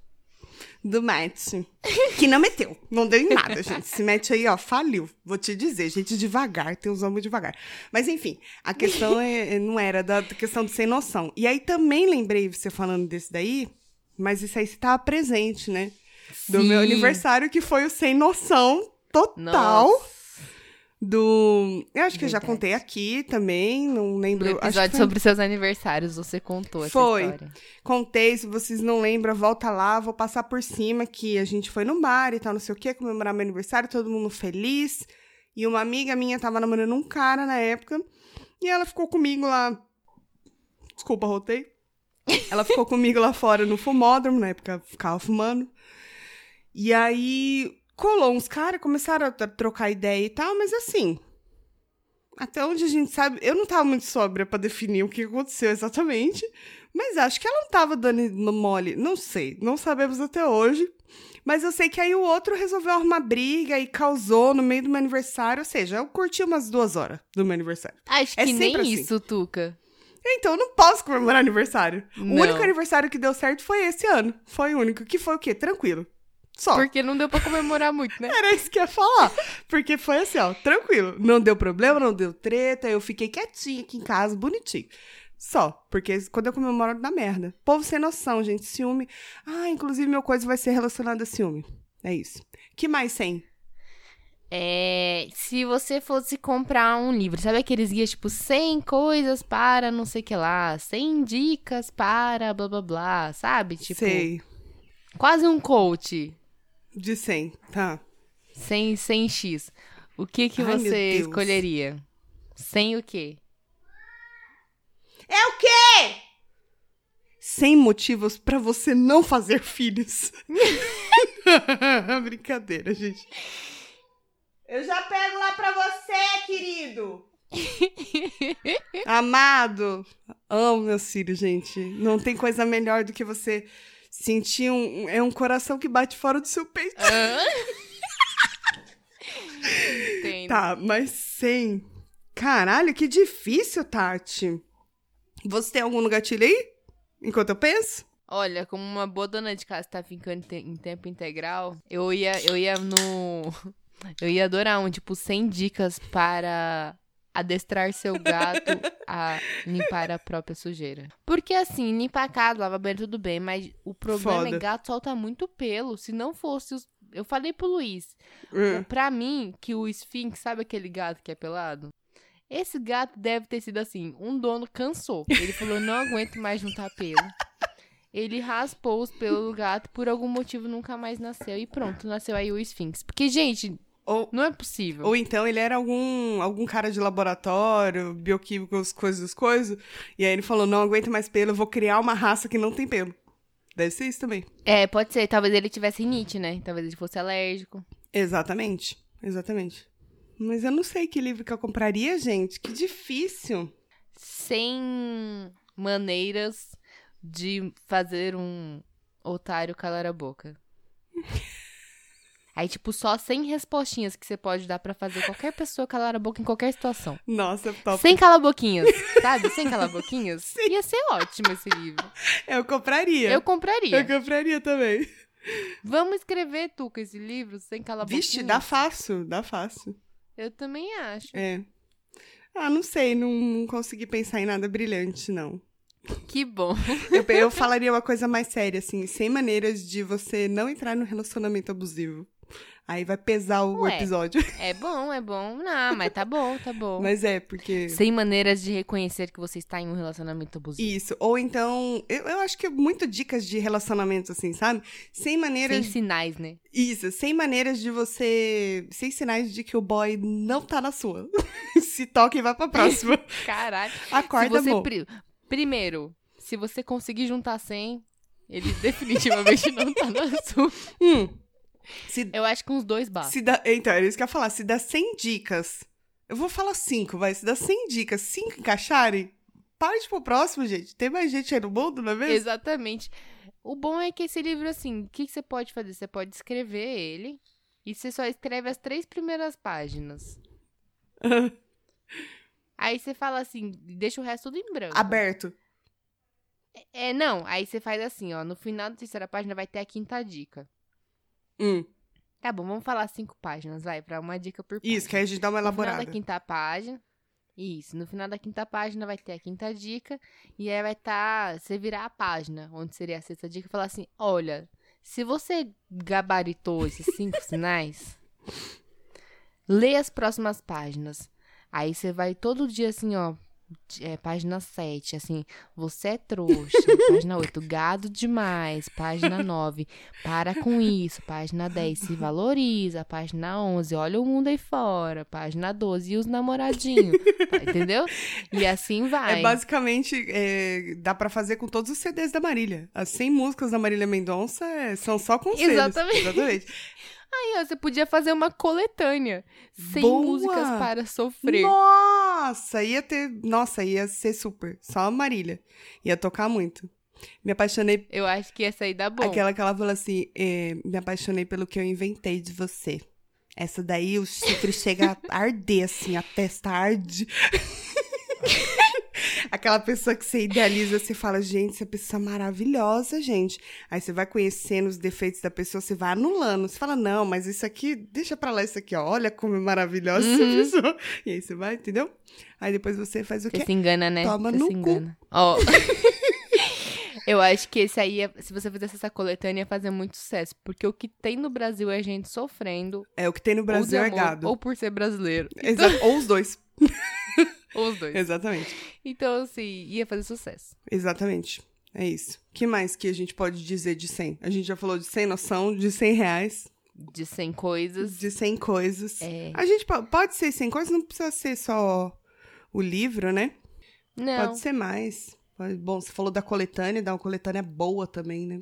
Do Matt. Que não meteu. Não deu em nada, gente. Esse Matt aí, ó, faliu. Vou te dizer, gente, devagar. Tem uns homens devagar. Mas, enfim, a questão é, não era da questão de sem noção. E aí também lembrei você falando desse daí, mas isso aí você tava presente, né? Do Sim. meu aniversário, que foi o sem noção total. Nossa. Do. Eu acho que eu já Verdade. contei aqui também, não No lembro. que episódio foi- sobre seus aniversários, você contou essa Foi. história. Contei, se vocês não lembram, volta lá, vou passar por cima que a gente foi no bar e tal, não sei o quê, comemorar meu aniversário, todo mundo feliz. E uma amiga minha tava namorando um cara na época, e ela ficou comigo lá. Desculpa, rotei. Ela ficou comigo lá fora no fumódromo, na época eu ficava fumando. E aí colou uns caras, começaram a tr- trocar ideia e tal, mas assim. Até onde a gente sabe, eu não tava muito sóbria pra definir o que aconteceu exatamente. Mas acho que ela não tava dando no mole. Não sei. Não sabemos até hoje. Mas eu sei que aí o outro resolveu arrumar briga e causou no meio do meu aniversário. Ou seja, eu curti umas duas horas do meu aniversário. Acho É que nem assim. isso, Tuca. Então eu não posso comemorar aniversário. Não. O único aniversário que deu certo foi esse ano. Foi o único. Que foi o quê? Tranquilo. Só. Porque não deu pra comemorar muito, né? Era isso que eu ia falar. Porque foi assim, ó, tranquilo. Não deu problema, não deu treta. Eu fiquei quietinha aqui em casa, bonitinho. Só. Porque quando eu comemoro, dá merda. Povo sem noção, gente. Ciúme. Ah, inclusive, meu coisa vai ser relacionado a ciúme. É isso. Que mais sem? É, se você fosse comprar um livro, sabe aqueles guias tipo 100 coisas para não sei o que lá, 100 dicas para blá blá blá, sabe? Tipo, Sei. quase um coach, De 100. Tá. 100, 100x. O que que Ai, você escolheria? 100 o quê? É o quê? 100 motivos pra você não fazer filhos. Brincadeira, gente. Eu já pego lá pra você, querido. Amado. Amo meus filhos, gente. Não tem coisa melhor do que você sentir um. É um coração que bate fora do seu peito. Entendo. Tá, mas 100. Caralho, que difícil, Tati. Você tem algum gatilho aí? Enquanto eu penso? Olha, como uma boa dona de casa tá ficando em tempo integral, eu ia, eu ia no. Eu ia adorar um, tipo, 100 dicas para adestrar seu gato a limpar a própria sujeira. Porque assim, limpar a casa, lavar banheiro, tudo bem, mas o problema Foda. é gato solta muito pelo. Se não fosse os. Eu falei pro Luiz, Hum. pra mim, que o Sphinx, sabe aquele gato que é pelado? Esse gato deve ter sido assim, um dono cansou. Ele falou, não aguento mais juntar pelo. Ele raspou os pelos do gato, por algum motivo nunca mais nasceu. E pronto, nasceu aí o Sphinx. Porque, gente, Ou, não é possível. ou então ele era algum, algum cara de laboratório, bioquímico, as coisas, as coisas. E aí ele falou: não aguento mais pelo, eu vou criar uma raça que não tem pelo. Deve ser isso também. É, pode ser. Talvez ele tivesse rinite, né? Talvez ele fosse alérgico. Exatamente. Exatamente. Mas eu não sei que livro que eu compraria, gente. Que difícil. 100 maneiras de fazer um otário calar a boca. Aí, tipo, só 100 respostinhas que você pode dar pra fazer qualquer pessoa calar a boca em qualquer situação. Nossa, top. 100 cala-boquinhas, sabe? 100 cala-boquinhas. Ia ser ótimo esse livro. Eu compraria. Eu compraria. Eu compraria também. Vamos escrever, Tuca, esse livro sem cala-boquinhas. Vixe, dá fácil, dá fácil. Eu também acho. É. Ah, não sei, não, não consegui pensar em nada brilhante, não. Que bom. Eu, eu falaria uma coisa mais séria, assim, 100 maneiras de você não entrar no relacionamento abusivo. Aí vai pesar o Ué. episódio. É bom, é bom. Não, mas tá bom, tá bom. Mas é, porque. 100 maneiras de reconhecer que você está em um relacionamento abusivo. Isso. Ou então, eu, eu acho que é muito dicas de relacionamento, assim, sabe? 100 maneiras. Sem sinais, né? Isso, 100 maneiras de você. 100 sinais de que o boy não tá na sua. Se toca e vai pra próxima. Caralho. Acorda, se você amor. pri- Primeiro, se você conseguir juntar 100, ele definitivamente não tá na sua. Hum. Se, Eu acho que uns dois basta. se dá, então, era isso que eu ia falar. Se dá 100 dicas. Eu vou falar 5, vai. Se dá 100 dicas, 5 encaixarem, parte pro próximo, gente. Tem mais gente aí no mundo, não é mesmo? Exatamente. O bom é que esse livro, assim, o que, que você pode fazer? Você pode escrever ele e você só escreve as três primeiras páginas. Aí você fala assim, deixa o resto tudo em branco. Aberto. É, não. Aí você faz assim, ó. No final da terceira página vai ter a quinta dica. Hum. Tá bom, vamos falar cinco páginas, vai, pra uma dica por página. Isso, que aí a gente dá uma No final elaborada. da quinta página. Isso, no final da quinta página vai ter a quinta dica. E aí vai estar. você virar a página, onde seria a sexta dica, e falar assim: olha, se você gabaritou esses cinco sinais, lê as próximas páginas. Aí você vai todo dia assim, ó. É, página 7, assim, você é trouxa. página 8, gado demais. Página 9, para com isso. Página 10, se valoriza. Página 11, olha o mundo aí fora. Página 12, e os namoradinhos. Tá, entendeu? E assim vai. É basicamente, é, dá pra fazer com todos os CDs da Marília. As 100 músicas da Marília Mendonça é, são só conselhos. Exatamente. Exatamente. Aí, ó, você podia fazer uma coletânea. 100 Boa! músicas para sofrer. Nossa, ia ter. Nossa, ia ser super. Só a Marília. Ia tocar muito. Me apaixonei. Eu acho que essa aí dá bom. Aquela que ela falou assim: é, me apaixonei pelo que eu inventei de você. Essa daí o chifre chega a arder, assim, a testa arde. Aquela pessoa que você idealiza, você fala, gente, essa pessoa é maravilhosa, gente. Aí você vai conhecendo os defeitos da pessoa, você vai anulando. Você fala, não, mas isso aqui, deixa pra lá isso aqui, ó. Olha como é maravilhosa Uhum. essa pessoa. E aí você vai, entendeu? Aí depois você faz o Você quê? se engana, né? Toma Você no se cu. engana. Ó. Eu acho que esse aí, ia- se você fizesse essa coletânea, ia fazer muito sucesso. Porque o que tem no Brasil é gente sofrendo. É, o que tem no Brasil é amor, gado. Ou por ser brasileiro. Então, ou os dois. os dois. Exatamente. Então, assim, ia fazer sucesso. Exatamente. É isso. que mais que a gente pode dizer de 100? A gente já falou de 100 noção, de 100 reais, De 100 coisas. de 100 coisas. É. A gente po- pode ser 100 coisas, não precisa ser só o livro, né? Não. Pode ser mais. Pode- Bom, você falou da coletânea, dá uma coletânea boa também, né?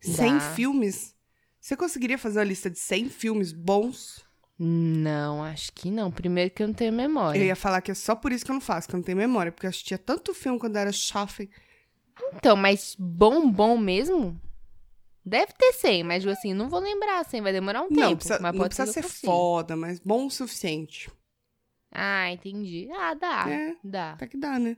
100 Dá. filmes. Você conseguiria fazer uma lista de 100 filmes bons? Não, acho que não. Primeiro que eu não tenho memória. Eu ia falar que é só por isso que eu não faço, que eu não tenho memória, porque eu assistia tanto filme quando eu era jovem. Então, mas bom, bom mesmo? Deve ter 100, mas assim, não vou lembrar 100, vai demorar um Não, tempo. precisa, mas não precisa ser consiga. foda, mas bom o suficiente. Ah, entendi. Ah, dá. É. Dá. Até que dá, né?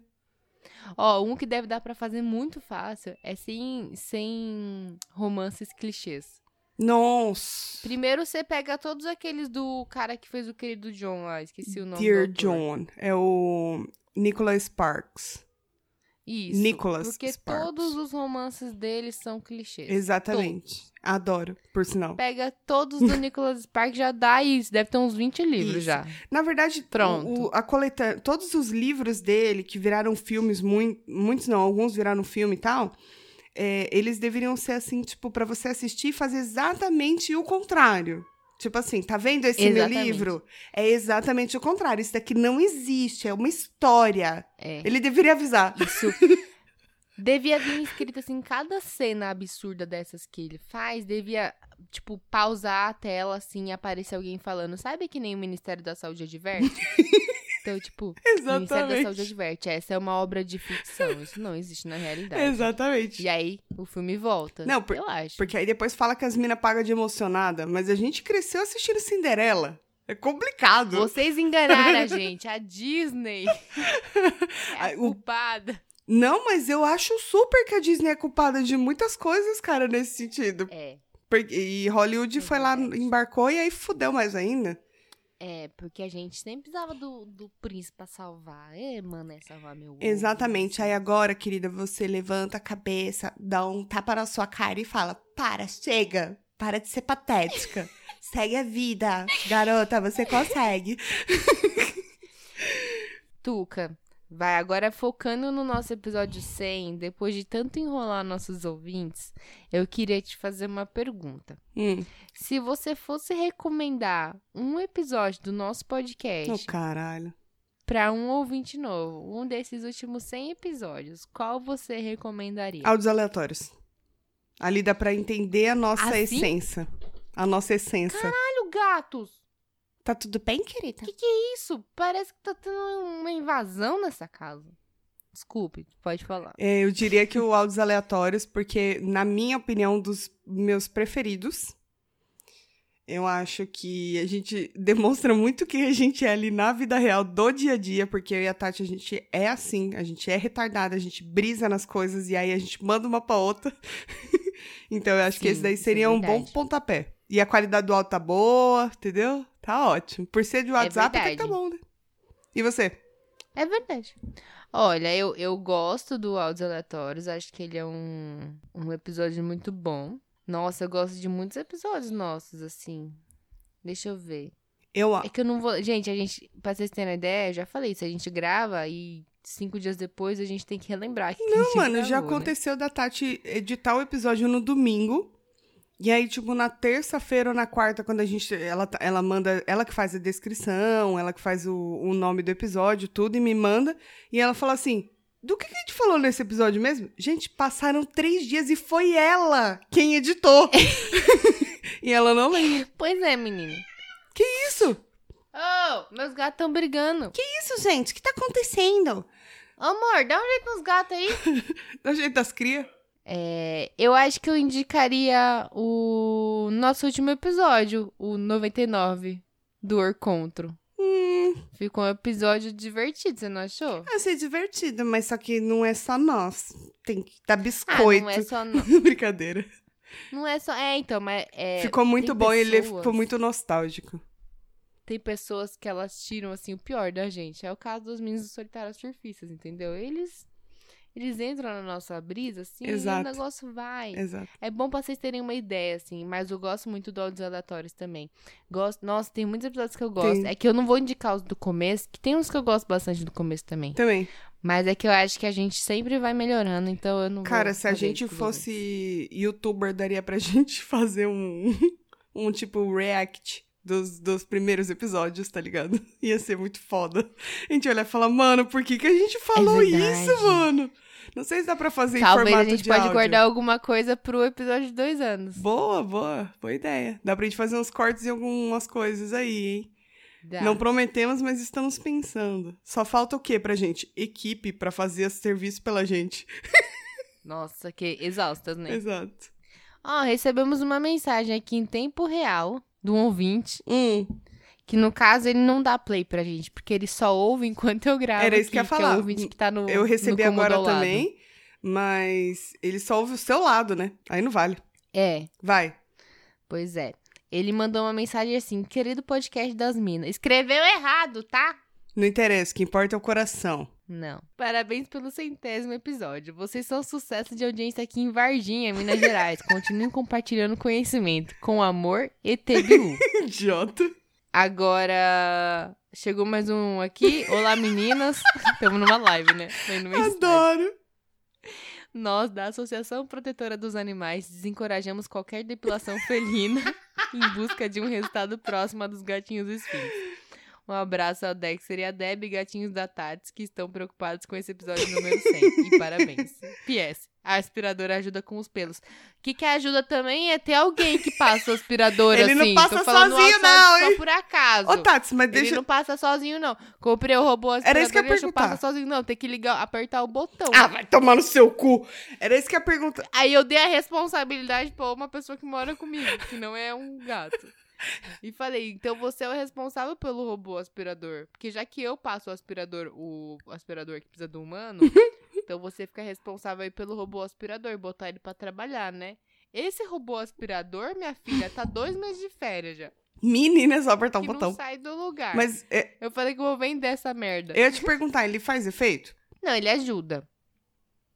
Ó, um que deve dar pra fazer muito fácil é sem, sem romances clichês. Nossa. Primeiro você pega todos aqueles do cara que fez o querido John lá, esqueci o nome. Dear. John. É o Nicholas Sparks. Isso. Nicholas Porque Sparks. todos os romances dele são clichês. Exatamente. Adoro, por sinal. Pega todos do Nicholas Sparks, já dá isso. Deve ter uns 20 livros Isso. já. Na verdade, Pronto. o- a coleta... todos os livros dele que viraram filmes, mui- muitos não, alguns viraram filme e tal, é, eles deveriam ser assim, tipo, pra você assistir e fazer exatamente o contrário. Tipo assim, tá vendo esse meu Exatamente. livro? É exatamente o contrário. Isso daqui não existe, é uma história. É. Ele deveria avisar. Isso. devia vir escrito assim, cada cena absurda dessas que ele faz, devia, tipo, pausar a tela assim e aparecer alguém falando. Sabe que nem o Ministério da Saúde adverte? Então, tipo, o Ministério da Saúde Exatamente. adverte. Essa é uma obra de ficção. Isso não existe na realidade. Exatamente. E aí, o filme volta. Não, por- eu acho. Porque aí depois fala que as minas pagam de emocionada, mas a gente cresceu assistindo Cinderela. É complicado. Vocês enganaram a gente. A Disney é a culpada. Não, mas eu acho super que a Disney é culpada de muitas coisas, cara, nesse sentido. É. Porque- e Hollywood É foi lá, embarcou e aí fudeu mais ainda. É, porque a gente sempre precisava do, do príncipe pra salvar. É, mano, é salvar meu ovo. Exatamente. Aí agora, querida, você levanta a cabeça, dá um tapa na sua cara e fala: Para, chega! Para de ser patética. Segue a vida. Garota, você consegue. Tuca, vai agora focando no nosso episódio 100, depois de tanto enrolar nossos ouvintes, eu queria te fazer uma pergunta. Hum. Se você fosse recomendar um episódio do nosso Oh, podcast caralho. pra um ouvinte novo, um desses últimos 100 episódios, qual você recomendaria? Áudios aleatórios. Ali dá pra entender a nossa Assim? essência. A nossa essência. Caralho, gatos! Tá tudo bem, querida? Que que é isso? Parece que tá tendo uma invasão nessa casa. Desculpe, pode falar. É, eu diria que o áudios aleatórios, porque, na minha opinião, dos meus preferidos, eu acho que a gente demonstra muito que a gente é ali na vida real, do dia a dia, porque eu e a Tati, a gente é assim, a gente é retardada, a gente brisa nas coisas e aí a gente manda uma pra outra. então eu acho que Sim, esse daí é seria um bom pontapé. E a qualidade do áudio tá boa, entendeu? Tá ótimo. Por ser de WhatsApp, até que tá bom, né? E você? É verdade. Olha, eu, eu gosto do Áudios Aleatórios. Acho que ele é um, um episódio muito bom. Nossa, eu gosto de muitos episódios nossos, assim. Deixa eu ver. Eu, É que eu não vou. Gente, a gente, pra vocês terem uma ideia, eu já falei isso. A gente grava e cinco dias depois a gente tem que relembrar. Que que Não, gente mano, já gravou, né? aconteceu da Tati editar o episódio no domingo. E aí, tipo, na terça-feira ou na quarta, quando a gente. Ela, tá- ela manda. Ela que faz a descrição, ela que faz o, o nome do episódio, tudo, e me manda. E ela fala assim: do que, que a gente falou nesse episódio mesmo? Gente, passaram três dias e foi ela quem editou. e ela não lembra. Pois é, menino. Que isso? Oh, meus gatos estão brigando. Que isso, gente? O que tá acontecendo? Amor, dá um jeito nos gatos aí. Do jeito das crias? É, eu acho que eu indicaria o nosso último episódio, o 99, do Orcontro. Hum, Ficou um episódio divertido, você não achou? eu sei divertido, mas só que não é só nós. Tem que dar Ah, biscoito. não é só. Não, Brincadeira. não é só. É, então, mas. é, ficou muito bom e ele ficou muito nostálgico. Tem pessoas que elas tiram, assim, o pior da gente. É o caso dos meninos solitários surfistas, entendeu? Eles. Eles entram na nossa brisa, assim, e Exato. o negócio vai. Exato. É bom pra vocês terem uma ideia, assim, mas eu gosto muito do áudios aleatórios também. Gosto, nossa, tem muitos episódios que eu gosto. Tem. É que eu não vou indicar os do começo, que tem uns que eu gosto bastante do começo também. Também. Mas é que eu acho que a gente sempre vai melhorando, então eu não Cara, se a gente isso fosse youtuber, daria pra gente fazer um, um tipo react dos, dos primeiros episódios, tá ligado? Ia ser muito foda. A gente olhar e falar, mano, por que, que a gente falou É isso, mano? Não sei se dá pra fazer em Talvez formato a gente de pode áudio. guardar alguma coisa pro episódio de dois anos. Boa, boa. Boa ideia. Dá pra gente fazer uns cortes em algumas coisas aí, hein? Dá. Não prometemos, mas estamos pensando. Só falta o quê pra gente? Equipe pra fazer esse serviço pela gente. Nossa, que exaustas, né? Exato. Ó, recebemos uma mensagem aqui em tempo real de um ouvinte, Hum, que no caso ele não dá play pra gente, porque ele só ouve enquanto eu gravo. Era isso que eu ia aqui, é falar. o ouvinte que tá no eu recebi no agora também, mas ele só ouve o seu lado, né? Aí não vale. É, Vai. pois é. Ele mandou uma mensagem assim: querido podcast das minas. Escreveu errado, tá? Não interessa, o que importa é o coração. Não. Parabéns pelo centésimo episódio. Vocês são sucesso de audiência aqui em Varginha, Minas Gerais. Continuem compartilhando conhecimento. Com amor, ETBU. Idiota. Agora, chegou mais um aqui. Olá, meninas. Estamos numa live, né? Adoro. Nós, da Associação Protetora dos Animais, desencorajamos qualquer depilação felina em busca de um resultado próximo a dos gatinhos esfinhos. Um abraço ao Dexter e a Deb, gatinhos da Tats, que estão preocupados com esse episódio número 100. E parabéns. PS. A aspiradora ajuda com os pelos. O que, que ajuda também é ter alguém que passa o aspirador Ele não assim. passa Tô falando sozinho, só- não, Só hein? por acaso. Ô, Tats, mas Ele deixa. não passa sozinho, não. Comprei o robô aspirador Era isso que eu ia perguntar. passar sozinho, não. Tem que ligar, apertar o botão. Ah, vai tomar no seu cu. Era isso que eu ia perguntar. Aí eu dei a responsabilidade pra uma pessoa que mora comigo, que não é um gato. E falei, então você é o responsável pelo robô aspirador. Porque já que eu passo o aspirador, o aspirador que precisa do humano, então você fica responsável aí pelo robô aspirador, botar ele pra trabalhar, né? Esse robô aspirador, minha filha, tá dois meses de férias já. Mini, né? Só apertar um que botão. não sai do lugar. Mas é, Eu falei que eu vou vender essa merda. eu ia te perguntar, ele faz efeito? Não, ele ajuda.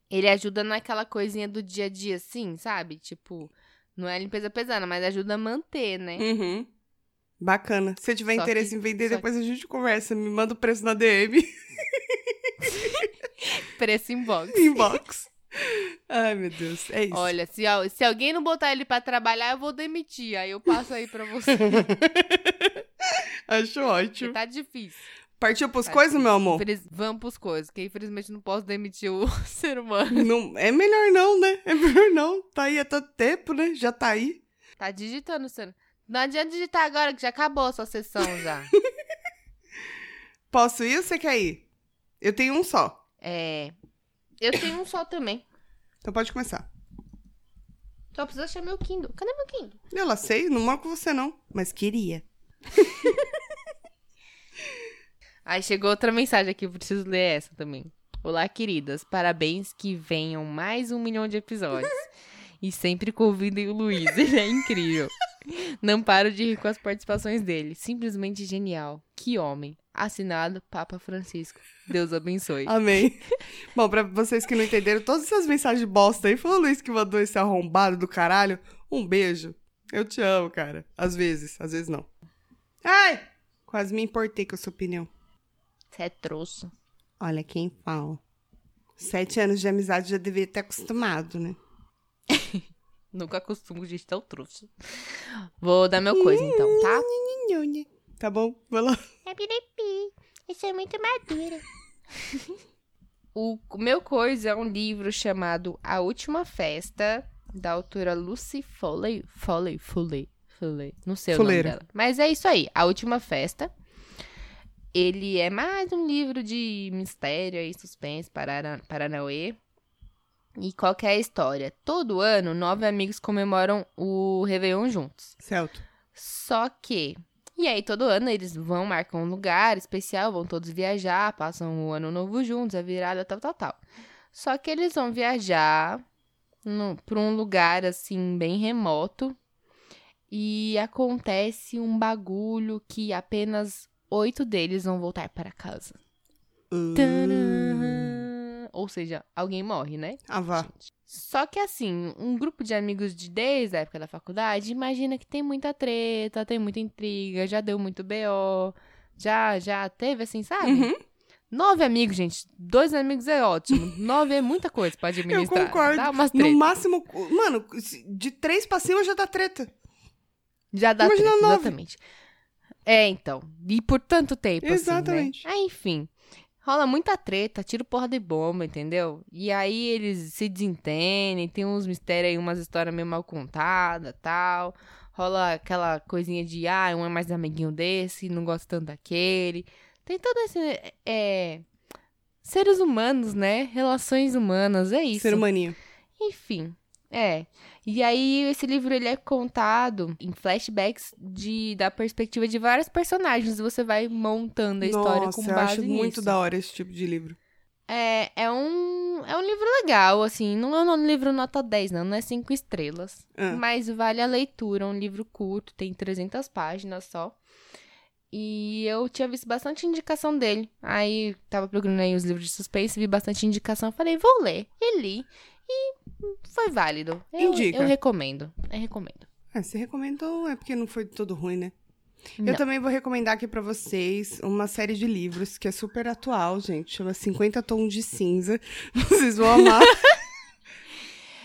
Ele ajuda naquela coisinha do dia a dia, assim, sabe? Tipo, não é limpeza pesada, mas ajuda a manter, né? Uhum. Bacana. Se tiver Só interesse que- em vender, depois a gente conversa. Me manda o preço na DM. Preço em box. Inbox. Ai, meu Deus. É isso. Olha, se, se alguém não botar ele pra trabalhar, eu vou demitir. Aí eu passo aí pra você. Acho Porque ótimo. tá difícil. Partiu pros Tá coisas, meu amor? Infeliz- Vamos pros coisas, porque infelizmente não posso demitir o ser humano. Não, é melhor não, né? É melhor não. Tá aí há tanto tempo, né? Já tá aí. Tá digitando, você. Não adianta digitar agora, que já acabou a sua sessão já. Posso ir ou você quer ir? Eu tenho um só. É. Eu tenho um só também. Então pode começar. Só preciso achar meu Kindle. Cadê meu Kindle? Eu lá sei, não moro com você não. Mas queria. Aí chegou outra mensagem aqui, eu preciso ler essa também. Olá, queridas. Parabéns que venham mais um milhão de episódios. e sempre convidem o Luiz, ele é incrível. Não paro de rir com as participações dele. Simplesmente genial. Que homem. Assinado Papa Francisco. Deus abençoe. Amém. Bom, pra vocês que não entenderam, todas essas mensagens bosta aí, foi o Luiz que mandou esse arrombado do caralho. Um beijo. Eu te amo, cara. Às vezes, às vezes não. Ai! Quase me importei com a sua opinião. Você é troço. Olha quem fala. Sete anos de amizade já deveria ter acostumado, né? Nunca acostumo de tão trouxa. Vou dar meu coisa então, tá? Tá bom? Vai lá. É piripi. Isso é muito madura. O meu coisa é um livro chamado A Última Festa, da autora Lucy Foley. Foley, Foley, Foley. Não sei o nome dela. Mas é isso aí, A Última Festa. Ele é mais um livro de mistério e suspense para Paranauê. E qual que é a história? Todo ano, nove amigos comemoram o Réveillon juntos. Celto. Só que. E aí, todo ano eles vão, marcam um lugar especial, vão todos viajar, passam o ano novo juntos, a virada, tal, tal, tal. Só que eles vão viajar para um lugar, assim, bem remoto. E acontece um bagulho que apenas oito deles vão voltar para casa. Tcharam! Ou seja, alguém morre, né? Ah, vá. Só que assim, um grupo de amigos de desde a época da faculdade, imagina que tem muita treta, tem muita intriga, já deu muito BO, já já teve assim, sabe? Uhum. Nove amigos, gente. Dois amigos é ótimo. Nove é muita coisa pra Eu administrar. concordo. Dá umas No máximo, mano, de três pra cima já dá treta. Já dá Imagina treta, nove. exatamente. É, então. E por tanto tempo, Exatamente. assim, né? Aí, enfim. Rola muita treta, tiro porra de bomba, entendeu? E aí eles se desentendem, tem uns mistérios aí, umas histórias meio mal contadas tal. Rola aquela coisinha de, ah, um é mais amiguinho desse, não gosta tanto daquele. Tem todo esse. É. Seres humanos, né? Relações humanas, é isso. Ser humaninho. Enfim, é. E aí, esse livro ele é contado em flashbacks de, da perspectiva de vários personagens. Você vai montando a história Nossa, com eu base acho nisso. muito da hora esse tipo de livro. É, é, um, é um livro legal, assim. Não é um livro nota 10, não. Não é 5 estrelas. Ah. Mas vale a leitura. É um livro curto, tem 300 páginas só. E eu tinha visto bastante indicação dele. Aí tava procurando aí os livros de suspense, vi bastante indicação. Falei, vou ler. E li. E foi válido. Eu, Indica. eu recomendo. Eu recomendo. Ah, você recomendou, é porque não foi todo ruim, né? Não. Eu também vou recomendar aqui pra vocês uma série de livros que é super atual, gente. Chama 50 Tons de Cinza. Vocês vão amar.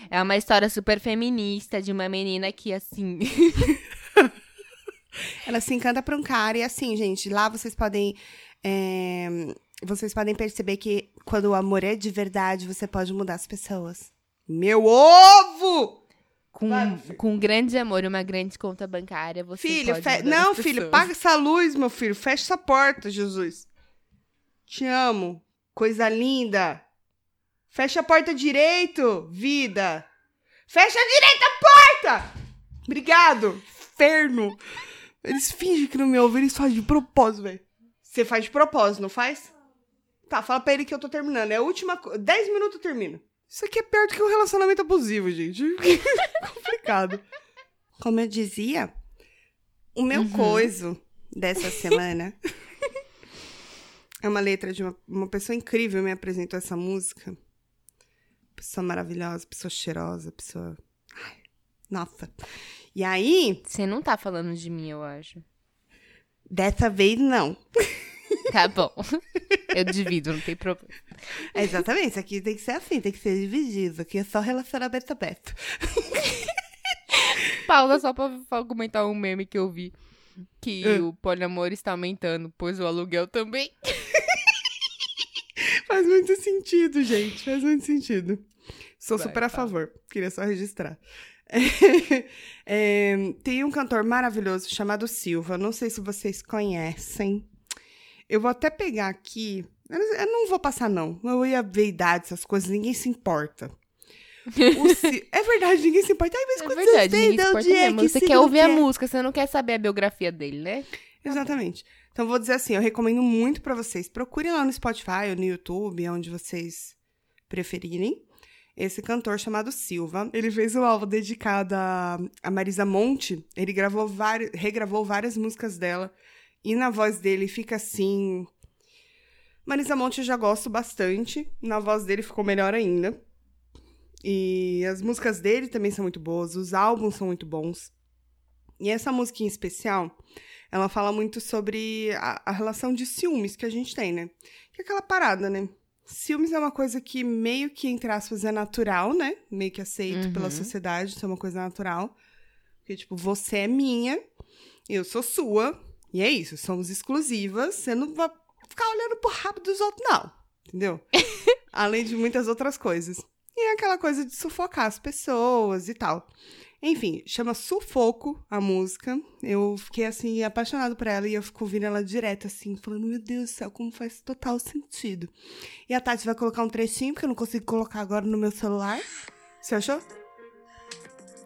É uma história super feminista de uma menina que, assim. Ela se encanta pra um cara e assim, gente, lá vocês podem. é, vocês podem perceber que quando o amor é de verdade, você pode mudar as pessoas. Meu ovo! com, Vai, com grande amor e uma grande conta bancária, você Filho, pode fe- não, filho, pessoas. paga essa luz, meu filho. Fecha essa porta, Jesus. Te amo. Coisa linda. Fecha a porta direito, vida. Fecha direito a porta! Obrigado. Inferno. Eles fingem que não me ouvem, eles fazem de propósito, velho. Você faz de propósito, não faz? Tá, fala pra ele que eu tô terminando. É a última. 10 minutos eu termino. Isso aqui é pior do que um relacionamento abusivo, gente. Complicado. Como eu dizia, O meu coiso dessa semana é uma letra de uma, uma pessoa incrível me apresentou essa música. Pessoa maravilhosa, pessoa cheirosa, pessoa. Ai, nossa. E aí, Você não tá falando de mim, eu acho. dessa vez não. Tá bom. Eu divido, não tem problema. É, exatamente, isso aqui tem que ser assim, tem que ser dividido. Aqui é só relacionamento aberto. Paula, só pra fa- comentar um meme que eu vi. Que Ah. o poliamor está aumentando, pois o aluguel também. Faz muito sentido, gente. Faz muito sentido. Sou Vai, super a favor. Queria só registrar. É, tem um cantor maravilhoso chamado Silva. Não sei se vocês conhecem. Eu vou até pegar aqui. Eu não- vou passar, não. Eu ia ver idade, essas coisas. Ninguém se importa. É verdade, ninguém se importa. Ai, mas É verdade, tem? ninguém se importa é? Que Você quer ouvir que a música, você não quer saber a biografia dele, né? Exatamente. Então, vou dizer assim, eu recomendo muito pra vocês. Procurem lá no Spotify ou no YouTube, onde vocês preferirem. Esse cantor chamado Silva. Ele fez um álbum dedicado a, a Marisa Monte. Ele gravou vários, regravou várias músicas dela. E na voz dele fica assim... Marisa Monte eu já gosto bastante. Na voz dele ficou melhor ainda. E as músicas dele também são muito boas. Os álbuns são muito bons. E essa música em especial ela fala muito sobre a, a relação de ciúmes que a gente tem, né? Que é aquela parada, né? Ciúmes é uma coisa que meio que, entre aspas, é natural, né? Meio que aceito Uhum. pela sociedade, isso é uma coisa natural. Porque, tipo, você é minha, eu sou sua, e é isso, somos exclusivas, você não vai ficar olhando pro rabo dos outros, não. Entendeu? Além de muitas outras coisas. E é aquela coisa de sufocar as pessoas e tal. Enfim, chama Sufoco a música. Eu fiquei assim, apaixonado por ela e eu fico ouvindo ela direto, assim, falando, meu Deus do céu, como faz total sentido. E a Tati vai colocar um trechinho, porque eu não consigo colocar agora no meu celular. Você achou?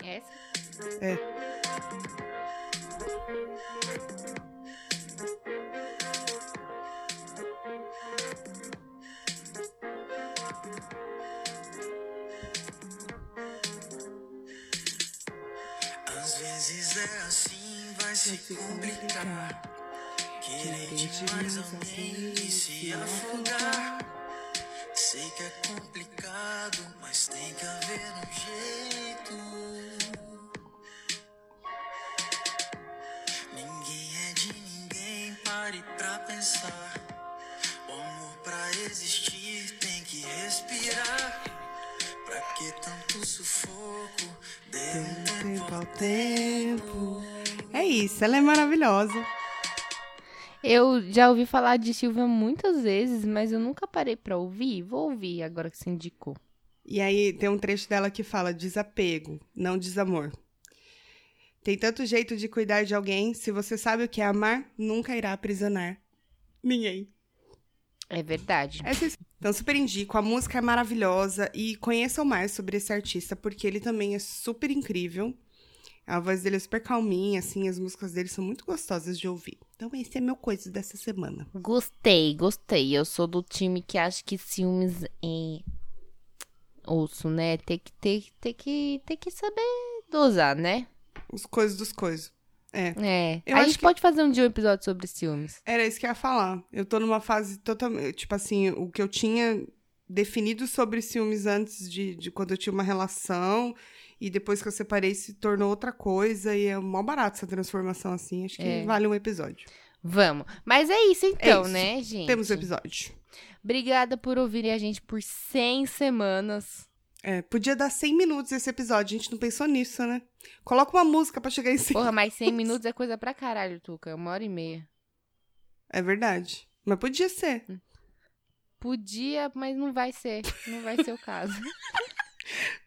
Essa? É. se complicar. Querer demais alguém e se afogar. Sei que é complicado, mas tem que haver um jeito. Ninguém é de ninguém, pare pra pensar. O amor pra existir tem que respirar. Pra que tanto sufoco? Dê um tempo ao tempo. É isso, ela é maravilhosa. Eu já ouvi falar de Silvia muitas vezes, mas eu nunca parei pra ouvir. Vou ouvir agora que você indicou. E aí tem um trecho dela que fala desapego, não desamor. Tem tanto jeito de cuidar de alguém, se você sabe o que é amar, nunca irá aprisionar ninguém. É verdade. É- Então, super indico. A música é maravilhosa e conheçam mais sobre esse artista, porque ele também é super incrível. A voz dele é super calminha, assim, as músicas dele são muito gostosas de ouvir. Então, esse é meu coisa dessa semana. Gostei, gostei. Eu sou do time que acha que ciúmes é osso, né? Tem que, ter, tem que, tem que saber dosar, né? Os coisas dos coisas. É. É. Eu a gente que- pode fazer um dia um episódio sobre ciúmes. Era isso que eu ia falar. Eu tô numa fase totalmente. Tipo assim, o que eu tinha definido sobre ciúmes antes de, de quando eu tinha uma relação. E depois que eu separei, se tornou outra coisa. E é mó barato essa transformação, assim. Acho que É. vale um episódio. Vamos. Mas é isso então, isso. né, gente? Temos o episódio. Obrigada por ouvirem a gente por 100 semanas. É, podia dar 100 minutos esse episódio. A gente não pensou nisso, né? Coloca uma música pra chegar em 100. Porra, mas 100 minutos é coisa pra caralho, Tuca. Uma hora e meia. É verdade. Mas podia ser. Podia, mas não vai ser. Não vai ser o caso.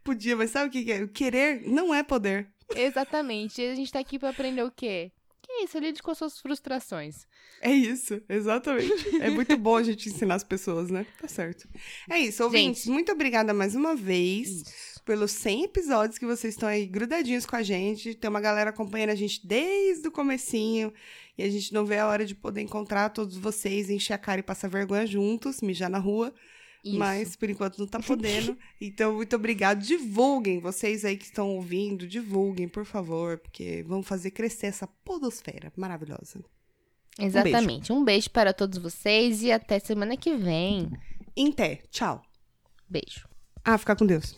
Podia, mas sabe o que é? Querer não é poder. Exatamente. E a gente tá aqui pra aprender o quê? Que isso? Lide com as suas frustrações. É isso, exatamente. É muito bom a gente ensinar as pessoas, né? Tá certo. É isso, ouvintes. Gente. Muito obrigada mais uma vez Isso. pelos 100 episódios que vocês estão aí grudadinhos com a gente. Tem uma galera acompanhando a gente desde o comecinho. E a gente não vê a hora de poder encontrar todos vocês, encher a cara e passar vergonha juntos, mijar na rua. Isso. Mas por enquanto não tá podendo. então, muito obrigado. Divulguem, vocês aí que estão ouvindo, divulguem, por favor, porque vamos fazer crescer essa podosfera maravilhosa. Exatamente. Um beijo para todos vocês e até semana que vem. Em té. Tchau. Beijo. Ah, ficar com Deus.